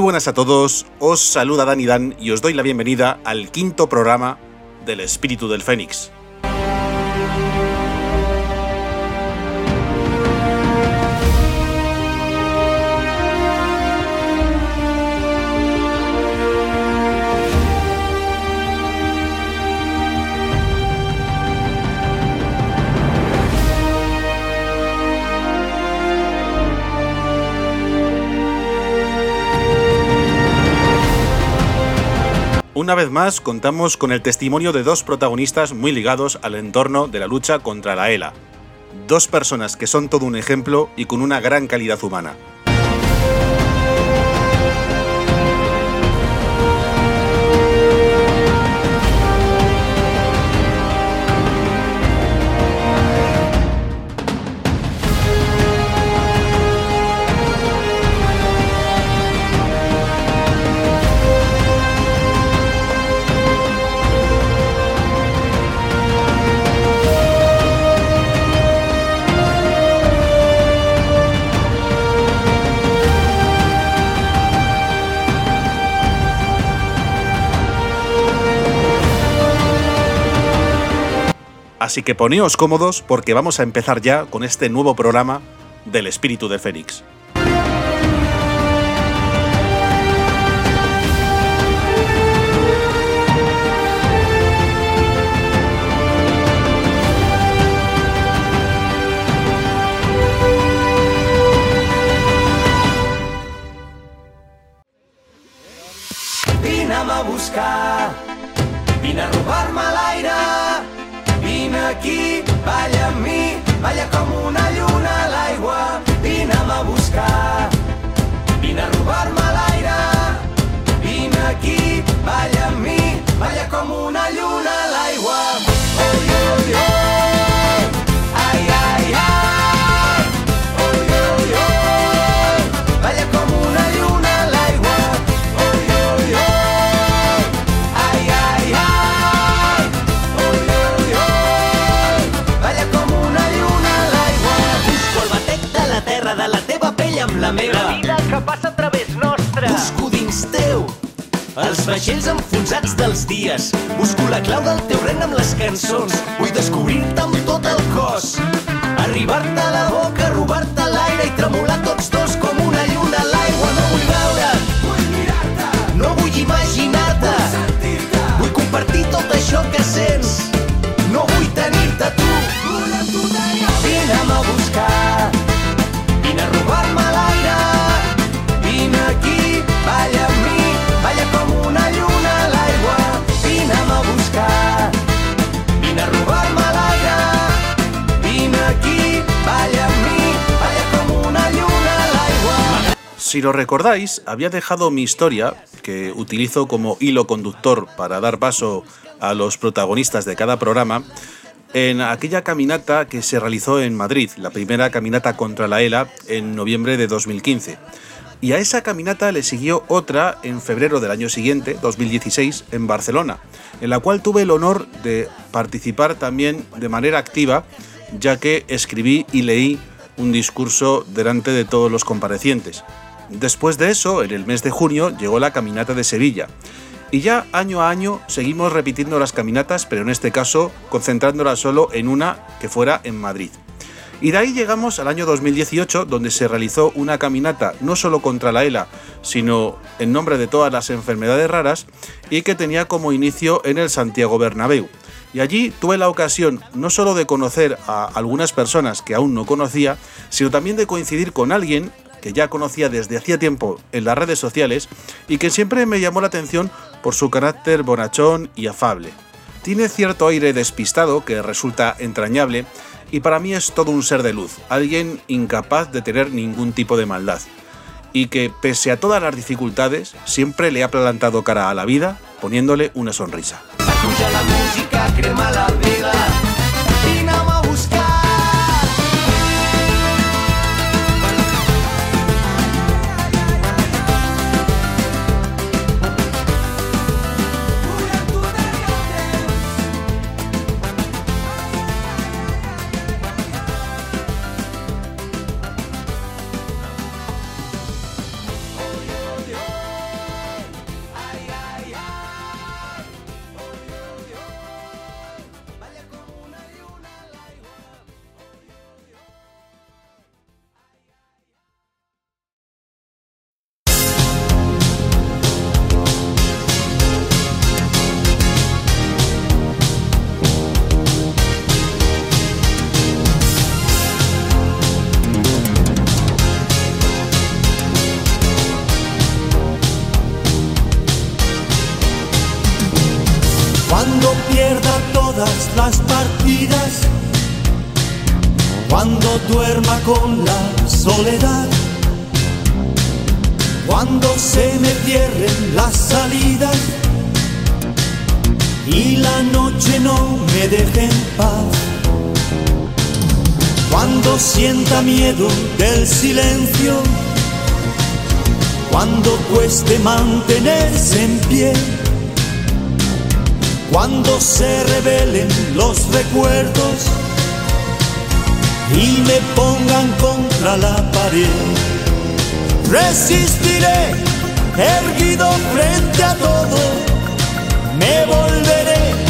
Buenas a todos, os saluda Dani Dan y os doy la bienvenida al quinto programa del Espíritu del Fénix. Una vez más contamos con el testimonio de dos protagonistas muy ligados al entorno de la lucha contra la ELA. Dos personas que son todo un ejemplo y con una gran calidad humana. Así que poneos cómodos porque vamos a empezar ya con este nuevo programa del espíritu de Fénix. Vine a buscar, vine a robar-me aquí, balla amb mi, balla com una lluna a l'aigua, vine a buscar, vine a robar-me l'aire, vine aquí, balla amb mi, balla com una lluna a l'aigua. Els vaixells enfonsats dels dies. Busco la clau del teu ren amb les cançons. Vull descobrir-te amb tot el cos. Arribar-te a la boca, robar-te l'aire i tremolar tots dos com una lluna a l'aigua. No vull veure't, vull mirar-te. No vull imaginar-te, vull. Vull compartir tot això que sents. No vull tenir-te tu. Si lo recordáis, había dejado mi historia, que utilizo como hilo conductor para dar paso a los protagonistas de cada programa, en aquella caminata que se realizó en Madrid, la primera caminata contra la ELA en noviembre de 2015. Y a esa caminata le siguió otra en febrero del año siguiente, 2016, en Barcelona, en la cual tuve el honor de participar también de manera activa, ya que escribí y leí un discurso delante de todos los comparecientes. Después de eso, en el mes de junio, llegó la caminata de Sevilla. Y ya año a año seguimos repitiendo las caminatas, pero en este caso concentrándolas solo en una que fuera en Madrid. Y de ahí llegamos al año 2018, donde se realizó una caminata no solo contra la ELA, sino en nombre de todas las enfermedades raras, y que tenía como inicio en el Santiago Bernabéu. Y allí tuve la ocasión no solo de conocer a algunas personas que aún no conocía, sino también de coincidir con alguien que ya conocía desde hacía tiempo en las redes sociales y que siempre me llamó la atención por su carácter bonachón y afable. Tiene cierto aire despistado que resulta entrañable y para mí es todo un ser de luz, alguien incapaz de tener ningún tipo de maldad y que pese a todas las dificultades siempre le ha plantado cara a la vida poniéndole una sonrisa. Del silencio, cuando cueste mantenerse en pie, cuando se revelen los recuerdos y me pongan contra la pared, resistiré erguido frente a todo, me volveré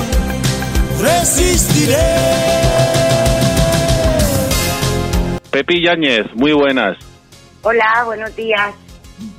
resistiré. Pepi Yáñez, muy buenas. Hola, buenos días.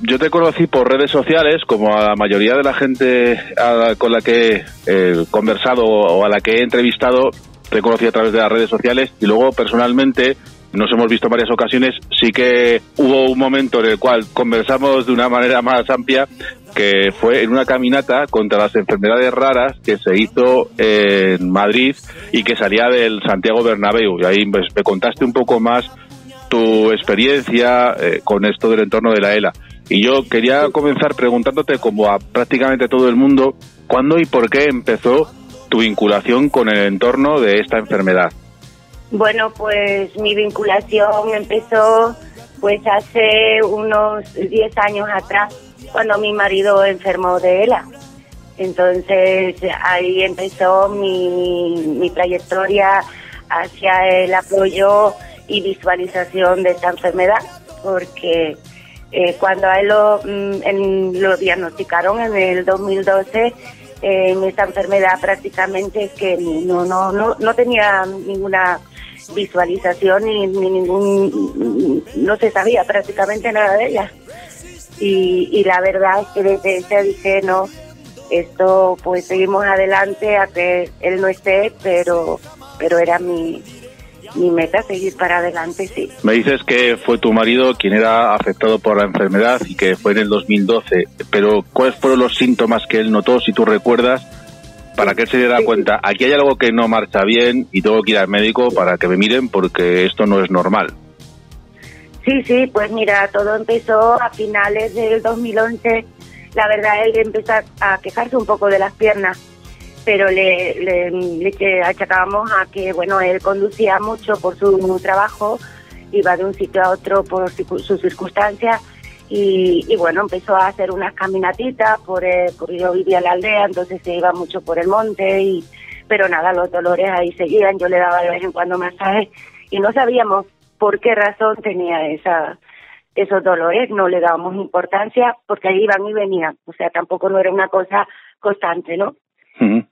Yo te conocí por redes sociales, como a la mayoría de la gente la- con la que he conversado o a la que he entrevistado, te conocí a través de las redes sociales y luego personalmente nos hemos visto en varias ocasiones. Sí que hubo un momento en el cual conversamos de una manera más amplia, que fue en una caminata contra las enfermedades raras que se hizo en Madrid y que salía del Santiago Bernabéu. Y ahí pues, me contaste un poco más tu experiencia eh, con esto del entorno de la ELA. Y yo quería comenzar preguntándote, como a prácticamente todo el mundo, ¿cuándo y por qué empezó tu vinculación con el entorno de esta enfermedad? Bueno, pues mi vinculación empezó pues hace unos 10 años atrás, cuando mi marido enfermó de ELA. Entonces ahí empezó mi, mi trayectoria hacia el apoyo y visualización de esta enfermedad, porque eh, cuando a él lo, mm, en- lo diagnosticaron en el 2012, eh, en esta enfermedad prácticamente que no, no, no, no tenía ninguna visualización ni, ni ningún, no se sabía prácticamente nada de ella. Y, y la verdad es que desde ese dije, no, esto pues seguimos adelante a que él no esté, pero, pero era mi, mi meta seguir para adelante, sí. Me dices que fue tu marido quien era afectado por la enfermedad y que fue en el 2012, pero ¿cuáles fueron los síntomas que él notó, si tú recuerdas, para que él se diera cuenta, aquí hay algo que no marcha bien y tengo que ir al médico para que me miren porque esto no es normal? Sí, sí, pues mira, todo empezó a finales del 2011. La verdad, él empezó a quejarse un poco de las piernas, pero le, le, le achacábamos a que, bueno, él conducía mucho por su trabajo, iba de un sitio a otro por sus circunstancias y, y bueno, empezó a hacer unas caminatitas, por, eh, porque yo vivía en la aldea, entonces se iba mucho por el monte, y pero nada, los dolores ahí seguían, yo le daba de vez en cuando masajes y no sabíamos por qué razón tenía esa esos dolores, no le dábamos importancia porque ahí iban y venían, o sea, tampoco no era una cosa constante, ¿no?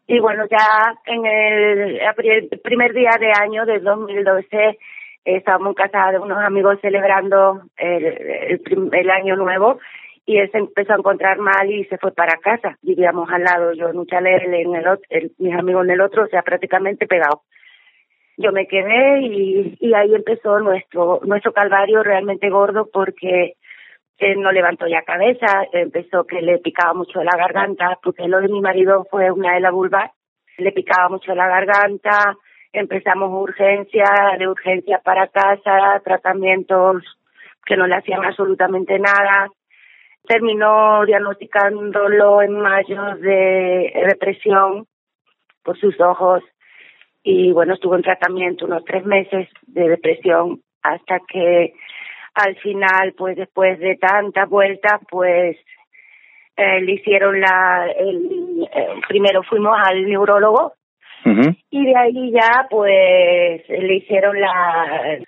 Y bueno, ya en el, el primer día de año del 2012 eh, estábamos en casa de unos amigos celebrando el, el, año nuevo y él se empezó a encontrar mal y se fue para casa. Vivíamos al lado, yo en un chalet, en el otro, el- mis amigos en el otro, o sea, prácticamente pegados. Yo me quedé y, y ahí empezó nuestro nuestro calvario realmente gordo porque no levantó ya cabeza, empezó que le picaba mucho la garganta, porque lo de mi marido fue una de la vulva, le picaba mucho la garganta, empezamos urgencia, de urgencia para casa, tratamientos que no le hacían absolutamente nada. Terminó diagnosticándolo en mayo de depresión por sus ojos y bueno, estuvo en tratamiento unos tres meses de depresión hasta que al final, pues después de tantas vueltas, pues eh, le hicieron la, el, eh, primero fuimos al neurólogo y de ahí ya pues le hicieron la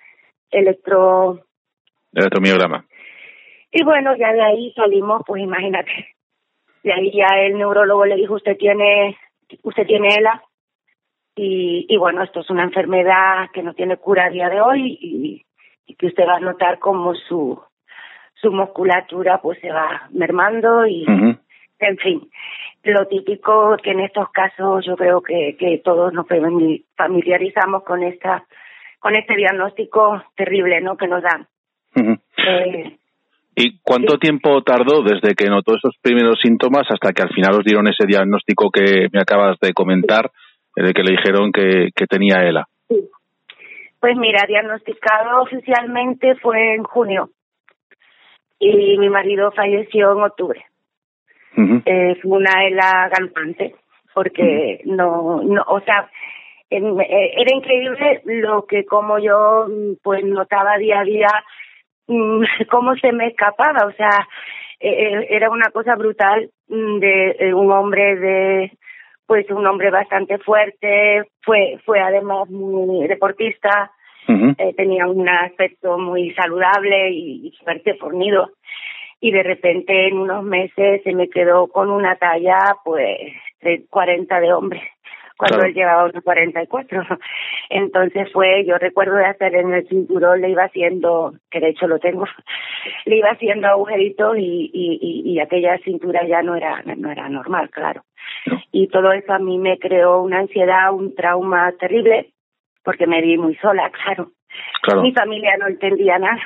electro Electromiograma. y bueno ya de ahí salimos pues imagínate de ahí ya el neurólogo le dijo usted tiene usted tiene ELA y, y bueno, esto es una enfermedad que no tiene cura a día de hoy y, y que usted va a notar como su su musculatura pues se va mermando y en fin. Lo típico que en estos casos yo creo que, que todos nos famili- familiarizamos con esta con este diagnóstico terrible no que nos dan. Eh, ¿Y cuánto Sí. tiempo tardó desde que notó esos primeros síntomas hasta que al final os dieron ese diagnóstico que me acabas de comentar, eh, de que le dijeron que, que tenía ELA? sí. pues mira diagnosticado oficialmente fue en junio y mi marido falleció en octubre fue una ELA galopante porque no no o sea en- eh, era increíble lo que como yo pues notaba día a día mm, cómo se me escapaba o sea eh, eh, era una cosa brutal mm, de un hombre de pues un hombre bastante fuerte fue fue además muy deportista eh, tenía un aspecto muy saludable y, y fuerte, fornido. Y de repente en unos meses se me quedó con una talla pues de 40 de hombre, cuando Claro. él llevaba unos 44. Entonces fue, yo recuerdo de hacer en el cinturón, le iba haciendo, que de hecho lo tengo, le iba haciendo agujeritos y, y, y, y aquella cintura ya no era, no era normal, claro. Y todo eso a mí me creó una ansiedad, un trauma terrible, porque me vi muy sola, claro. Claro. Mi familia no entendía nada.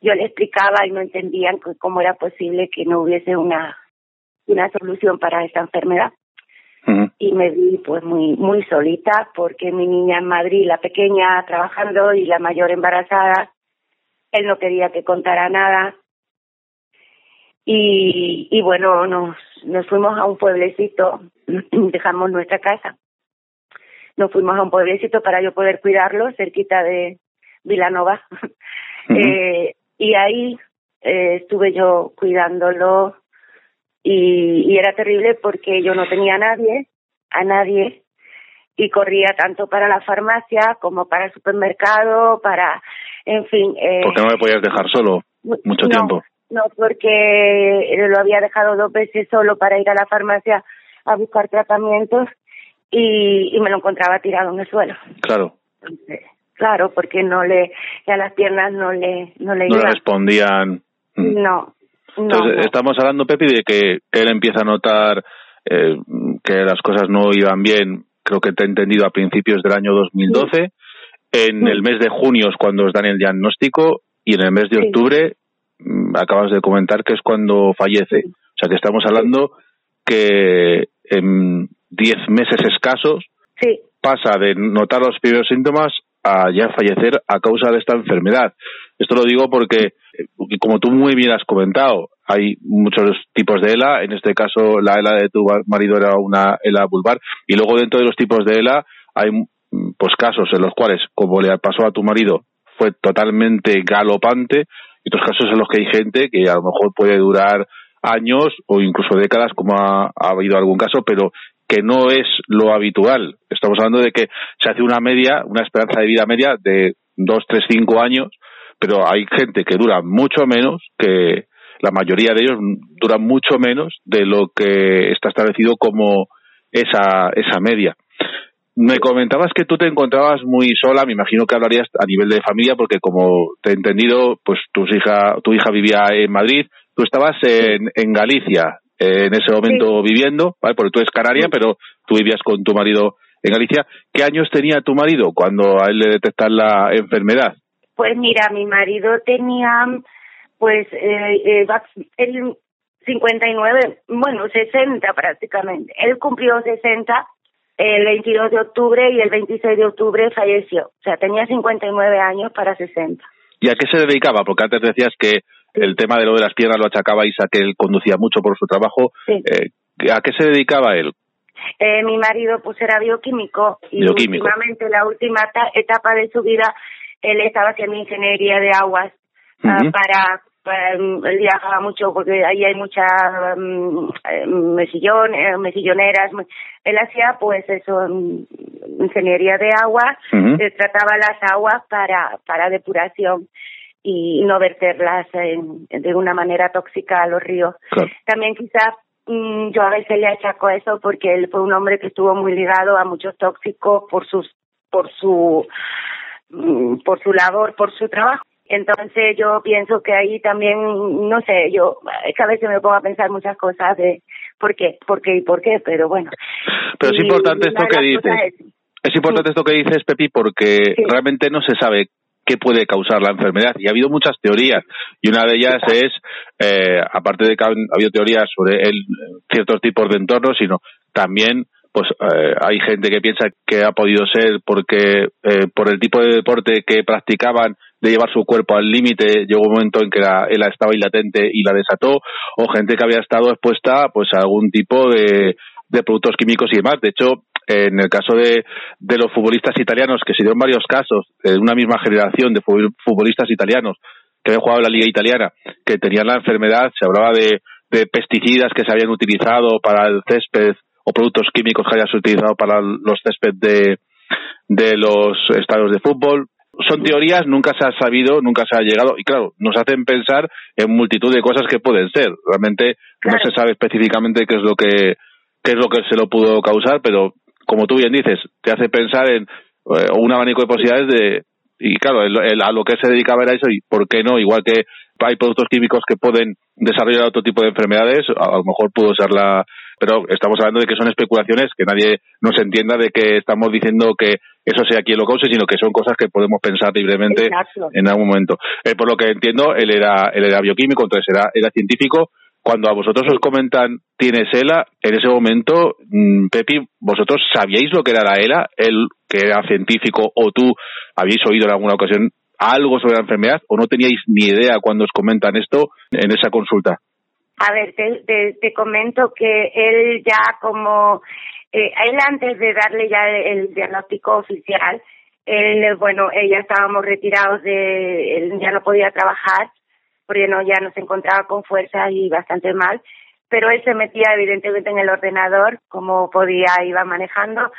Yo le explicaba y no entendían cómo era posible que no hubiese una una solución para esta enfermedad. Y me vi pues muy muy solita porque mi niña en Madrid, la pequeña trabajando y la mayor embarazada, él no quería que contara nada. Y y bueno nos nos fuimos a un pueblecito, dejamos nuestra casa, nos fuimos a un pueblecito para yo poder cuidarlo cerquita de Vilanova. Eh, y ahí eh, estuve yo cuidándolo y, y era terrible porque yo no tenía a nadie, a nadie, y corría tanto para la farmacia como para el supermercado, para, en fin. Eh, ¿Por qué no le podías dejar solo mucho no, tiempo? No, porque lo había dejado dos veces solo para ir a la farmacia a buscar tratamientos y, y me lo encontraba tirado en el suelo. Claro. Entonces, claro, porque no le, ya las piernas no le, no le No le respondían. Mm. No, no, Entonces, no. estamos hablando, Pepi, de que él empieza a notar eh, que las cosas no iban bien, creo que te he entendido a principios del año 2012. En el mes de junio es cuando os dan el diagnóstico y en el mes de octubre mm, acabas de comentar que es cuando fallece. O sea que estamos hablando que en 10 meses escasos Sí, pasa de notar los primeros síntomas a ya fallecer a causa de esta enfermedad. Esto lo digo porque, eh, como tú muy bien has comentado, hay muchos tipos de ELA. En este caso, la ELA de tu marido era una ELA vulvar. Y luego, dentro de los tipos de ELA, hay mm, pues casos en los cuales, como le pasó a tu marido, fue totalmente galopante. Y otros casos en los que hay gente que a lo mejor puede durar años o incluso décadas, como ha, ha habido algún caso, pero que no es lo habitual. Estamos hablando de que se hace una media, una esperanza de vida media de dos, tres, cinco años, pero hay gente que dura mucho menos, que la mayoría de ellos duran mucho menos de lo que está establecido como esa, esa media. Me comentabas que tú te encontrabas muy sola, me imagino que hablarías a nivel de familia, porque como te he entendido, pues tus hija, tu hija vivía en Madrid, tú estabas en, en Galicia eh, en ese momento viviendo, ¿vale? porque tú eres canaria, pero tú vivías con tu marido en Galicia. ¿Qué años tenía tu marido cuando a él le detectan la enfermedad? pues mira, mi marido tenía, pues, eh, eh, él 59, bueno, 60 prácticamente. Él cumplió 60 el 22 de octubre y el 26 de octubre falleció. O sea, tenía 59 años para 60. ¿Y a qué se dedicaba? Porque antes decías que el tema de lo de las piernas lo achacabais a que él conducía mucho por su trabajo. Sí. Eh, ¿A qué se dedicaba él? Eh, mi marido pues era bioquímico y Bioquímico. últimamente la última ta- etapa de su vida él estaba haciendo ingeniería de aguas ah, para, mm, él viajaba mucho porque ahí hay mucha mm, eh, mesillón, eh, mesilloneras mu- él hacía pues eso mm, ingeniería de agua Ujú. eh, trataba las aguas para para depuración y no verterlas en- de una manera tóxica a los ríos Claro. también quizás mm, yo a veces le achaco eso porque él fue un hombre que estuvo muy ligado a muchos tóxicos por sus por su mm, por su labor, por su trabajo. Entonces yo pienso que ahí también, no sé, yo es que a veces me pongo a pensar muchas cosas de por qué, por qué y por qué, pero bueno. Pero es importante esto que dices. Es, importante esto que dices, Pepi, porque realmente no se sabe qué puede causar la enfermedad. Y ha habido muchas teorías. Y una de ellas es, eh, aparte de que ha habido teorías sobre el, ciertos tipos de entornos, sino también pues eh, hay gente que piensa que ha podido ser porque eh, por el tipo de deporte que practicaban de llevar su cuerpo al límite. Llegó un momento en que la, él estaba latente y la desató. O gente que había estado expuesta pues a algún tipo de, de productos químicos y demás. De hecho en el caso de, de los futbolistas italianos que se dieron varios casos de una misma generación de futbolistas italianos que habían jugado en la liga italiana que tenían la enfermedad se hablaba de, de pesticidas que se habían utilizado para el césped o productos químicos que hayas utilizado para los césped de, de los estadios de fútbol. Son teorías, nunca se ha sabido, nunca se ha llegado, y claro, nos hacen pensar en multitud de cosas que pueden ser. Realmente no se sabe específicamente qué es lo que qué es lo que se lo pudo causar, pero como tú bien dices, te hace pensar en eh, un abanico de posibilidades de y claro, a lo que se dedicaba era eso y por qué no, igual que hay productos químicos que pueden desarrollar otro tipo de enfermedades, a, lo mejor pudo ser la, pero estamos hablando de que son especulaciones, que nadie nos entienda de que estamos diciendo que eso sea quien lo cause, sino que son cosas que podemos pensar libremente en algún momento. Eh, por lo que entiendo, él era, él era bioquímico, entonces era, era científico. Cuando a vosotros os comentan tienes ELA, en ese momento, mm, Pepi, ¿vosotros sabíais lo que era la ELA? Él, que era científico, o tú habéis oído en alguna ocasión algo sobre la enfermedad o no teníais ni idea cuando os comentan esto en esa consulta? A ver, te, te, comento que él ya como, eh, él antes de darle ya el, diagnóstico oficial, él, bueno, ya estábamos retirados de, él ya no podía trabajar, porque no, ya no se encontraba con fuerza y bastante mal, pero él se metía evidentemente en el ordenador, como podía, iba manejando,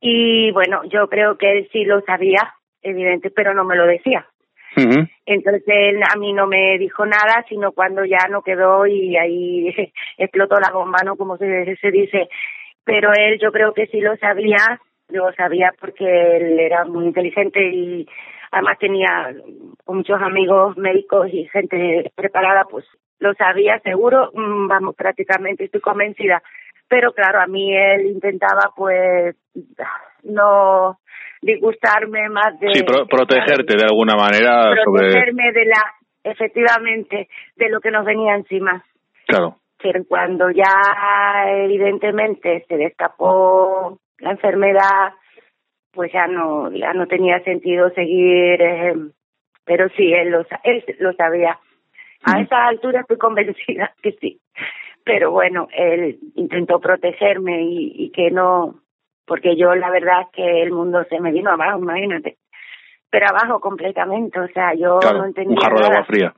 y bueno, yo creo que él sí lo sabía, evidente, pero no me lo decía. Entonces él a mí no me dijo nada, sino cuando ya no quedó y ahí explotó la bomba, ¿no? Como se, se dice. Pero él yo creo que sí lo sabía, lo sabía porque él era muy inteligente y además tenía muchos amigos médicos y gente preparada, pues lo sabía seguro, mm, vamos, prácticamente estoy convencida. Pero claro, a mí él intentaba pues no disgustarme más de... Sí, protegerte de alguna manera protegerme de la, efectivamente, de lo que nos venía encima. Claro. Pero cuando ya evidentemente se destapó la enfermedad, pues ya no, ya no tenía sentido seguir, eh, pero sí, él lo, él lo sabía. A esa altura estoy convencida que sí. Pero bueno, él intentó protegerme y, y que no, porque yo la verdad es que el mundo se me vino abajo, imagínate. Pero abajo completamente, o sea, yo no entendía. Un jarro de agua fría.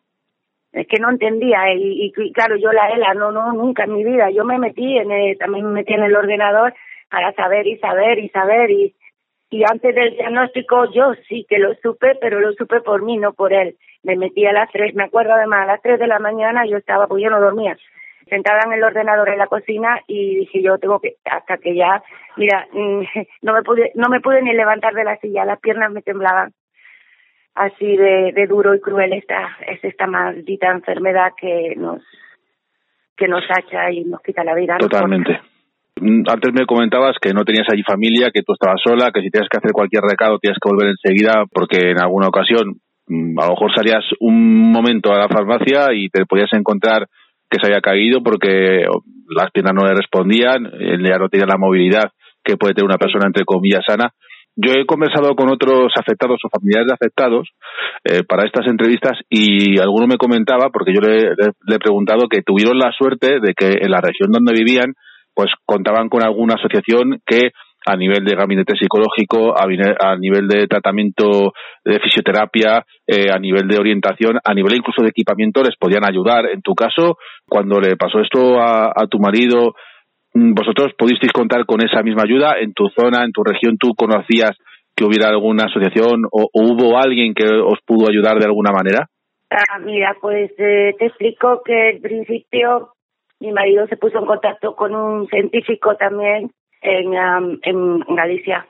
Es que no entendía, y, y, claro, yo la ELA, no, no, nunca en mi vida. Yo me metí, en el, también me metí en el ordenador para saber y saber y saber, y, y antes del diagnóstico yo sí que lo supe, pero lo supe por mí, no por él. Me metí a las tres, me acuerdo además, a las tres de la mañana yo estaba, pues yo no dormía, sentada en el ordenador en la cocina y dije yo tengo que hasta que ya mira no me pude no me pude ni levantar de la silla las piernas me temblaban así de, de duro y cruel esta es esta maldita enfermedad que nos que nos hacha y nos quita la vida totalmente mm, antes me comentabas que no tenías allí familia, que tú estabas sola, que si tienes que hacer cualquier recado tienes que volver enseguida porque en alguna ocasión mm, a lo mejor salías un momento a la farmacia y te podías encontrar que se había caído porque las piernas no le respondían, él ya no tenía la movilidad que puede tener una persona entre comillas sana. Yo he conversado con otros afectados o familiares de afectados eh, para estas entrevistas y alguno me comentaba, porque yo le, he preguntado, que tuvieron la suerte de que en la región donde vivían, pues contaban con alguna asociación que a nivel de gabinete psicológico, a, nivel de tratamiento de fisioterapia, eh, a nivel de orientación, a nivel incluso de equipamiento, les podían ayudar. En tu caso, cuando le pasó esto a, tu marido, ¿vosotros pudisteis contar con esa misma ayuda? ¿En tu zona, en tu región, tú conocías que hubiera alguna asociación o, hubo alguien que os pudo ayudar de alguna manera? Ah, mira, pues eh, te explico que al principio mi marido se puso en contacto con un científico también en, en Galicia.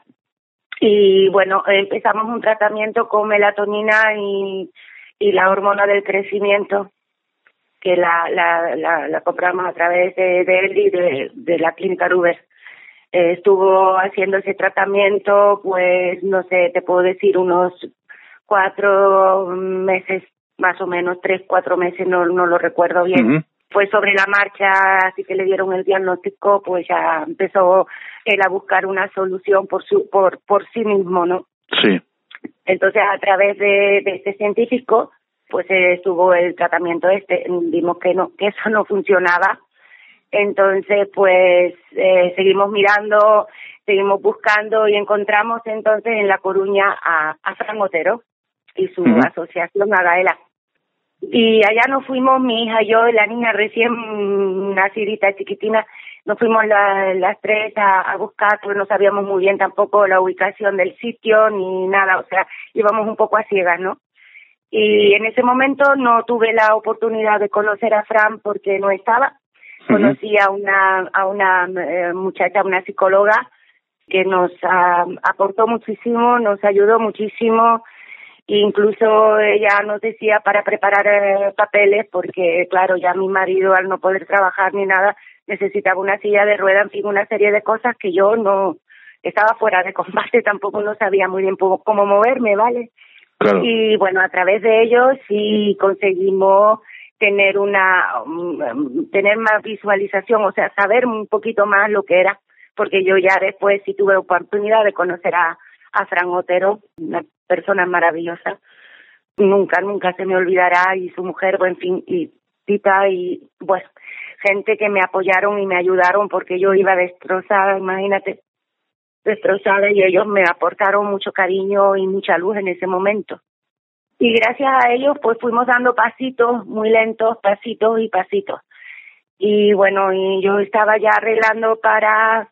Y bueno, empezamos un tratamiento con melatonina y, y la hormona del crecimiento, que la, la, la, la compramos a través de, de él y de, de la clínica Ruber. Eh, estuvo haciendo ese tratamiento, pues no sé, te puedo decir unos cuatro meses, más o menos tres, cuatro meses, no, no lo recuerdo bien. Pues sobre la marcha, así que le dieron el diagnóstico, pues ya empezó él a buscar una solución por su, por, por sí mismo, ¿no? Sí. Entonces, a través de, de este científico, pues estuvo el tratamiento este, vimos que no, que eso no funcionaba. Entonces, pues eh, seguimos mirando, seguimos buscando y encontramos entonces en La Coruña a, a Fran Otero y su asociación Agaela. Y allá nos fuimos, mi hija y yo, la niña recién nacidita, chiquitina, nos fuimos las tres a, a buscar, pues no sabíamos muy bien tampoco la ubicación del sitio ni nada, o sea, íbamos un poco a ciegas, ¿no? Y en ese momento no tuve la oportunidad de conocer a Fran porque no estaba. Conocí a una, a una eh, muchacha, una psicóloga, que nos ah, aportó muchísimo, nos ayudó muchísimo, Incluso ella nos decía para preparar eh, papeles, porque claro, ya mi marido al no poder trabajar ni nada, necesitaba una silla de rueda, en fin, una serie de cosas que yo no estaba fuera de combate, tampoco no sabía muy bien cómo moverme, ¿vale? Y bueno, a través de ellos sí conseguimos tener una mm, tener más visualización, o sea, saber un poquito más lo que era, porque yo ya después sí tuve oportunidad de conocer a a Fran Otero, una persona maravillosa. Nunca, nunca se me olvidará y su mujer, buen fin, y Tita y, bueno, gente que me apoyaron y me ayudaron porque yo iba destrozada, imagínate, destrozada y ellos me aportaron mucho cariño y mucha luz en ese momento. Y gracias a ellos pues fuimos dando pasitos muy lentos, pasitos y pasitos. Y bueno, y yo estaba ya arreglando para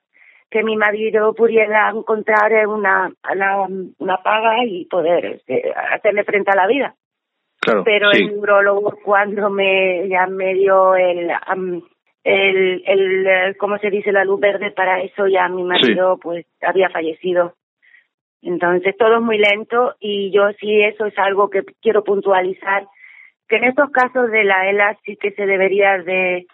que mi marido pudiera encontrar una, una, paga y poder este, hacerle frente a la vida. Claro, Pero el neurólogo cuando me ya me dio el, el, el, ¿cómo se dice? La luz verde para eso ya mi marido pues había fallecido. Entonces todo es muy lento y yo sí eso es algo que quiero puntualizar, que en estos casos de la ELA sí que se debería de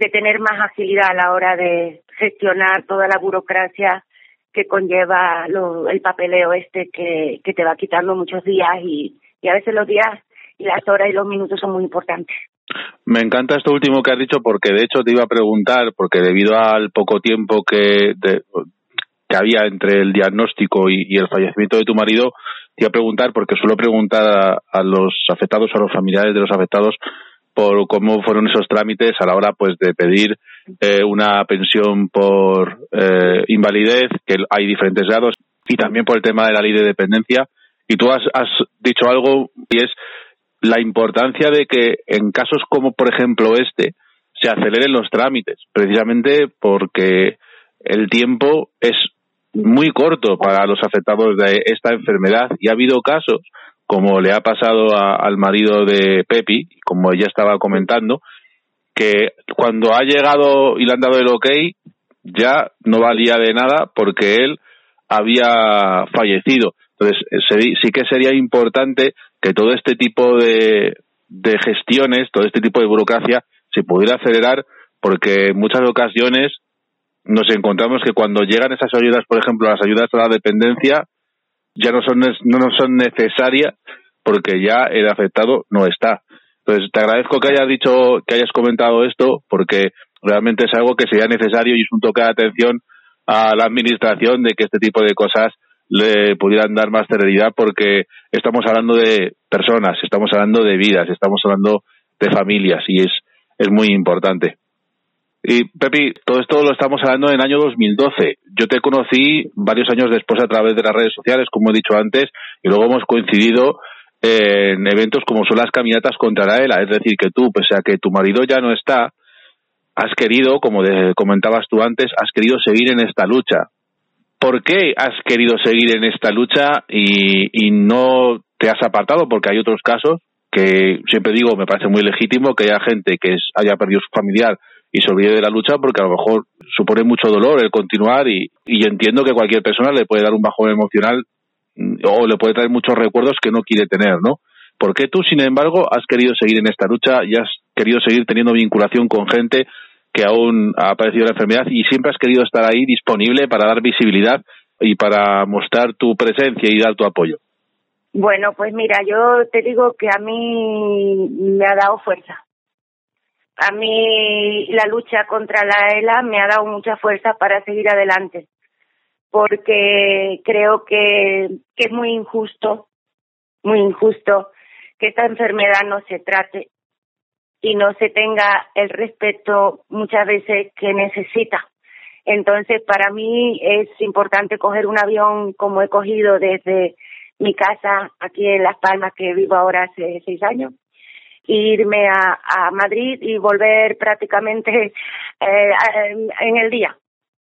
de tener más agilidad a la hora de gestionar toda la burocracia que conlleva lo, el papeleo este que, que te va quitando muchos días y, y a veces los días y las horas y los minutos son muy importantes. Me encanta esto último que has dicho porque de hecho te iba a preguntar, porque debido al poco tiempo que, que había entre el diagnóstico y, el fallecimiento de tu marido, te iba a preguntar, porque suelo preguntar a, a los afectados o a los familiares de los afectados por cómo fueron esos trámites a la hora pues de pedir eh, una pensión por eh, invalidez, que hay diferentes grados, y también por el tema de la ley de dependencia. Y tú has, has dicho algo y es la importancia de que en casos como por ejemplo este se aceleren los trámites, precisamente porque el tiempo es muy corto para los afectados de esta enfermedad y ha habido casos como le ha pasado al marido de Pepi, como ella estaba comentando, que cuando ha llegado y le han dado el ok, ya no valía de nada porque él había fallecido. Entonces, sí que sería importante que todo este tipo de, de gestiones, todo este tipo de burocracia, se pudiera acelerar porque en muchas ocasiones nos encontramos que cuando llegan esas ayudas, por ejemplo, las ayudas a la dependencia, ya no son, no son necesarias porque ya el afectado no está. Entonces, te agradezco que hayas dicho, que hayas comentado esto, porque realmente es algo que sería necesario y es un toque de atención a la administración de que este tipo de cosas le pudieran dar más celeridad, porque estamos hablando de personas, estamos hablando de vidas, estamos hablando de familias y es, es muy importante. Y Pepi, todo esto lo estamos hablando en el año 2012. Yo te conocí varios años después a través de las redes sociales, como he dicho antes, y luego hemos coincidido en eventos como son las caminatas contra la ELA. Es decir, que tú, pese a que tu marido ya no está, has querido, como comentabas tú antes, has querido seguir en esta lucha. ¿Por qué has querido seguir en esta lucha y, y no te has apartado? Porque hay otros casos que siempre digo, me parece muy legítimo que haya gente que haya perdido su familiar y se olvide de la lucha porque a lo mejor supone mucho dolor el continuar y, y entiendo que cualquier persona le puede dar un bajón emocional mm, o le puede traer muchos recuerdos que no quiere tener, ¿no? ¿Por qué tú, sin embargo, has querido seguir en esta lucha y has querido seguir teniendo vinculación con gente que aún ha padecido la enfermedad y siempre has querido estar ahí disponible para dar visibilidad y para mostrar tu presencia y dar tu apoyo? Bueno, pues mira, yo te digo que a mí me ha dado fuerza. A mí la lucha contra la ELA me ha dado mucha fuerza para seguir adelante, porque creo que, que es muy injusto, muy injusto que esta enfermedad no se trate y no se tenga el respeto muchas veces que necesita. Entonces, para mí es importante coger un avión como he cogido desde mi casa aquí en Las Palmas, que vivo ahora hace seis años, irme a, a Madrid y volver prácticamente eh, en el día,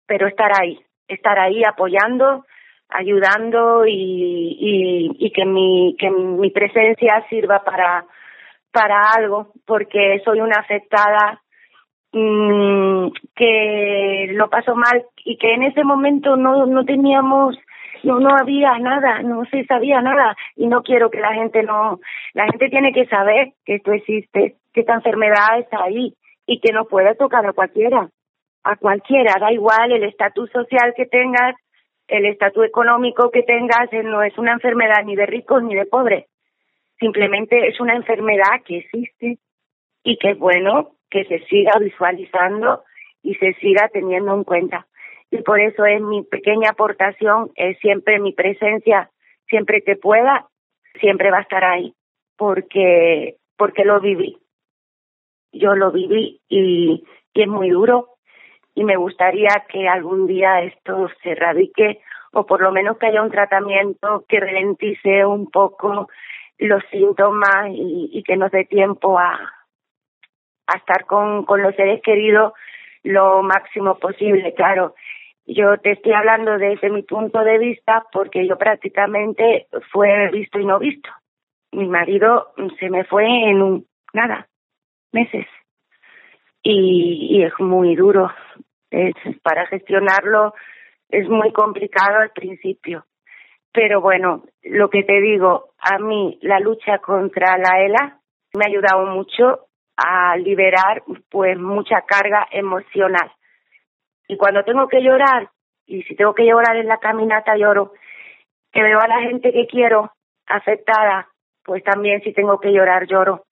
pero estar ahí, estar ahí apoyando, ayudando y, y, y que mi que mi presencia sirva para para algo, porque soy una afectada mmm, que lo pasó mal y que en ese momento no no teníamos no no había nada, no se sabía nada. Y no quiero que la gente no, la gente tiene que saber que esto existe, que esta enfermedad está ahí y que no puede tocar a cualquiera, a cualquiera, da igual el estatus social que tengas, el estatus económico que tengas, eh, no es una enfermedad ni de ricos ni de pobres, simplemente es una enfermedad que existe y que es bueno que se siga visualizando y se siga teniendo en cuenta y por eso es mi pequeña aportación, es siempre mi presencia, siempre que pueda, siempre va a estar ahí, porque, porque lo viví. Yo lo viví y, y es muy duro y me gustaría que algún día esto se erradique o por lo menos que haya un tratamiento que ralentice un poco los síntomas y, y que nos dé tiempo a, estar con, con los seres queridos lo máximo posible, claro. Yo te estoy hablando desde mi punto de vista porque yo prácticamente fue visto y no visto. Mi marido se me fue en un, nada, meses. Y, y es muy duro. Es, para gestionarlo es muy complicado al principio. Pero bueno, lo que te digo, a mí la lucha contra la ELA me ha ayudado mucho a liberar pues mucha carga emocional y cuando tengo que llorar, y si tengo que llorar en la caminata, lloro. Que veo a la gente que quiero afectada, pues también si tengo que llorar, lloro.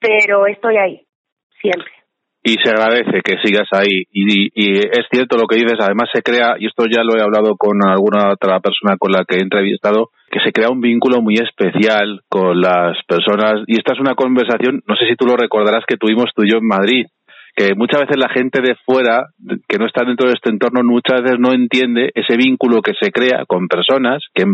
Pero estoy ahí, siempre. Y se agradece que sigas ahí. Y, y, es cierto lo que dices, además se crea, y esto ya lo he hablado con alguna otra persona con la que he entrevistado, que se crea un vínculo muy especial con las personas. Y esta es una conversación, no sé si tú lo recordarás, que tuvimos tú y yo en Madrid, que muchas veces la gente de fuera, que no está dentro de este entorno, muchas veces no entiende ese vínculo que se crea con personas que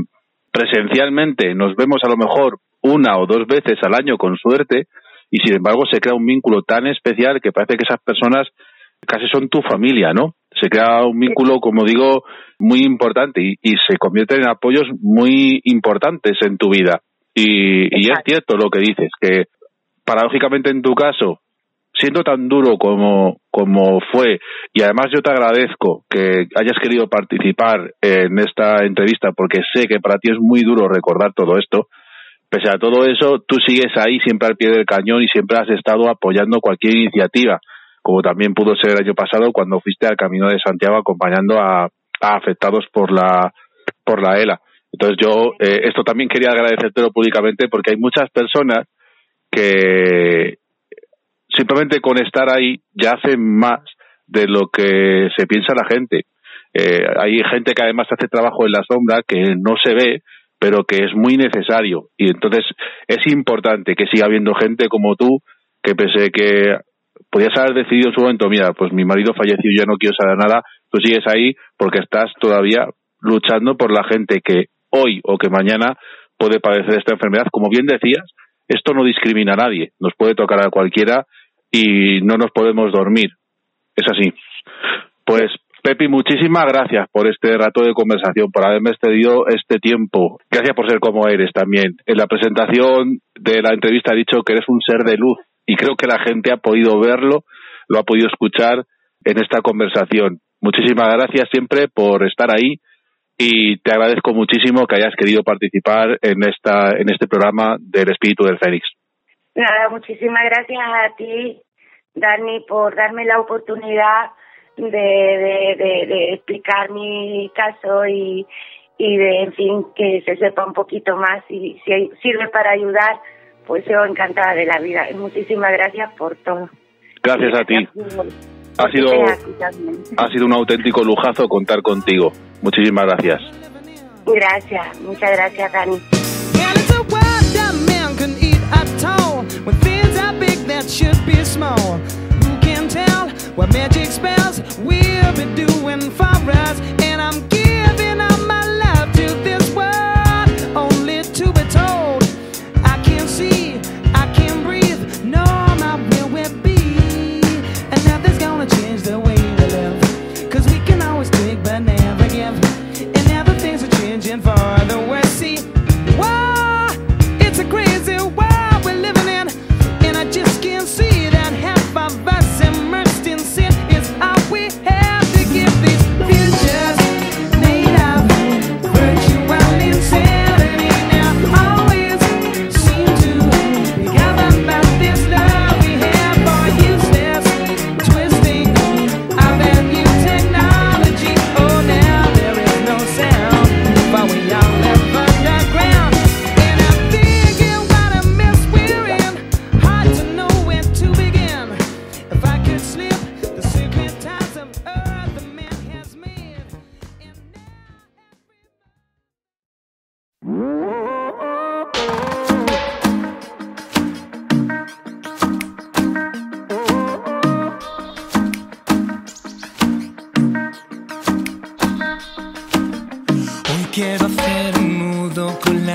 presencialmente nos vemos a lo mejor una o dos veces al año con suerte y sin embargo se crea un vínculo tan especial que parece que esas personas casi son tu familia, ¿no? Se crea un vínculo, como digo, muy importante y, y se convierten en apoyos muy importantes en tu vida. Y, y es cierto lo que dices, que paradójicamente en tu caso siendo tan duro como, como fue, y además yo te agradezco que hayas querido participar en esta entrevista porque sé que para ti es muy duro recordar todo esto, pese a todo eso, tú sigues ahí siempre al pie del cañón y siempre has estado apoyando cualquier iniciativa, como también pudo ser el año pasado cuando fuiste al Camino de Santiago acompañando a, a afectados por la, por la ELA. Entonces yo eh, esto también quería agradecértelo públicamente porque hay muchas personas que simplemente con estar ahí ya hacen más de lo que se piensa la gente. Eh, hay gente que además hace trabajo en la sombra que no se ve, pero que es muy necesario. Y entonces es importante que siga habiendo gente como tú, que pese que podías haber decidido en su momento, mira, pues mi marido falleció, y ya no quiero saber nada, tú sigues ahí porque estás todavía luchando por la gente que hoy o que mañana puede padecer esta enfermedad. Como bien decías, esto no discrimina a nadie, nos puede tocar a cualquiera y no nos podemos dormir. Es así. Pues Pepi, muchísimas gracias por este rato de conversación, por haberme cedido este tiempo. Gracias por ser como eres también. En la presentación de la entrevista he dicho que eres un ser de luz y creo que la gente ha podido verlo lo ha podido escuchar en esta conversación. Muchísimas gracias siempre por estar ahí y te agradezco muchísimo que hayas querido participar en esta en este programa del espíritu del Fénix. Nada, muchísimas gracias a ti, Dani, por darme la oportunidad de, de, de, de explicar mi caso y, y de, en fin, que se sepa un poquito más y si sirve para ayudar, pues yo encantada de la vida. Muchísimas gracias por todo. Gracias a ti. Ha sido, ha sido un auténtico lujazo contar contigo. Muchísimas gracias. Gracias, muchas gracias, Dani. What magic spells we'll be doing for us. And I'm giving up my love to this world, only to be told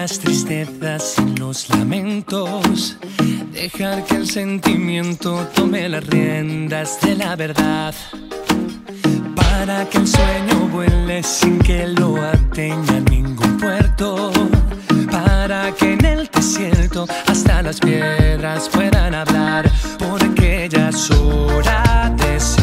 las tristezas y los lamentos. Dejar que el sentimiento tome las riendas de la verdad. Para que el sueño vuele sin que lo ateña ningún puerto. Para que en el desierto hasta las piedras puedan hablar. Porque ya es hora de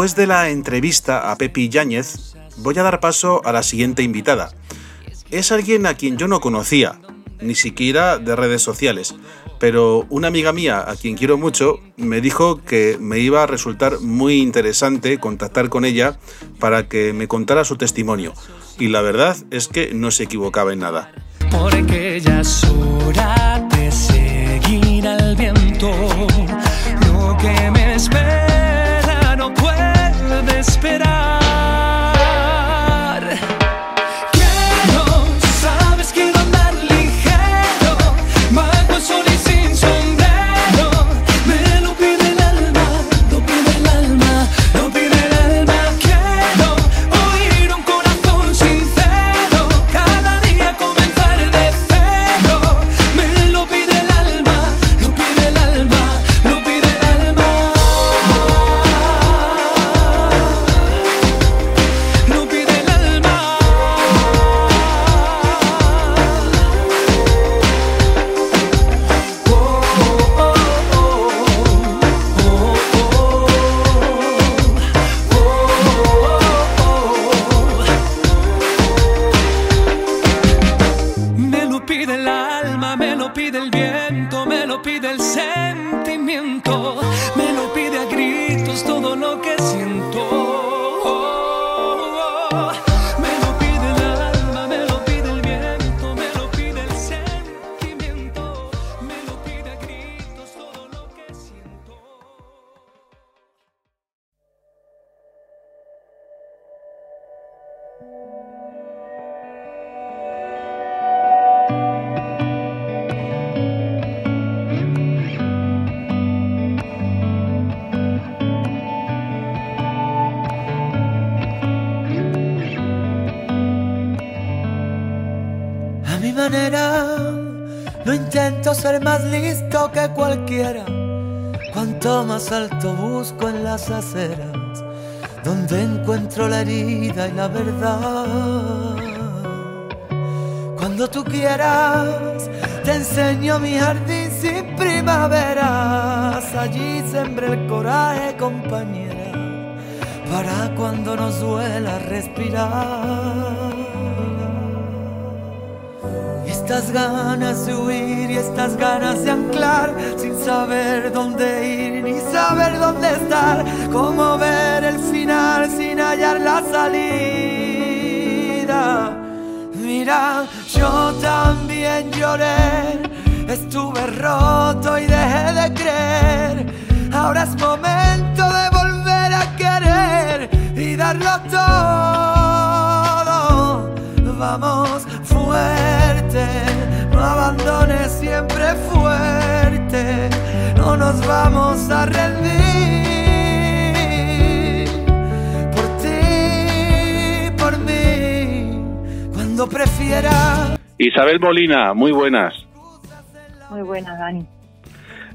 después de la entrevista a Pepi Yáñez, voy a dar paso a la siguiente invitada. Es alguien a quien yo no conocía, ni siquiera de redes sociales, pero una amiga mía, a quien quiero mucho, me dijo que me iba a resultar muy interesante contactar con ella para que me contara su testimonio. Y la verdad es que no se equivocaba en nada. Porque ya es hora de seguir viento. Lo que me esperar. Mi manera, no intento ser más listo que cualquiera. Cuanto más alto busco en las aceras, donde encuentro la herida y la verdad. Cuando tú quieras, te enseño mi jardín sin primaveras. Allí sembré el coraje, compañera, para cuando nos duela respirar. Estas ganas de huir y estas ganas de anclar sin saber dónde ir ni saber dónde estar. Cómo ver el final sin hallar la salida. Mira, yo también lloré, estuve roto y dejé de creer. Ahora es momento de volver a querer y darlo todo. Vamos fuerte, no abandones siempre fuerte, no nos vamos a rendir. Por ti, por mí, cuando prefiera. Isabel Molina, muy buenas. Muy buena, Dani.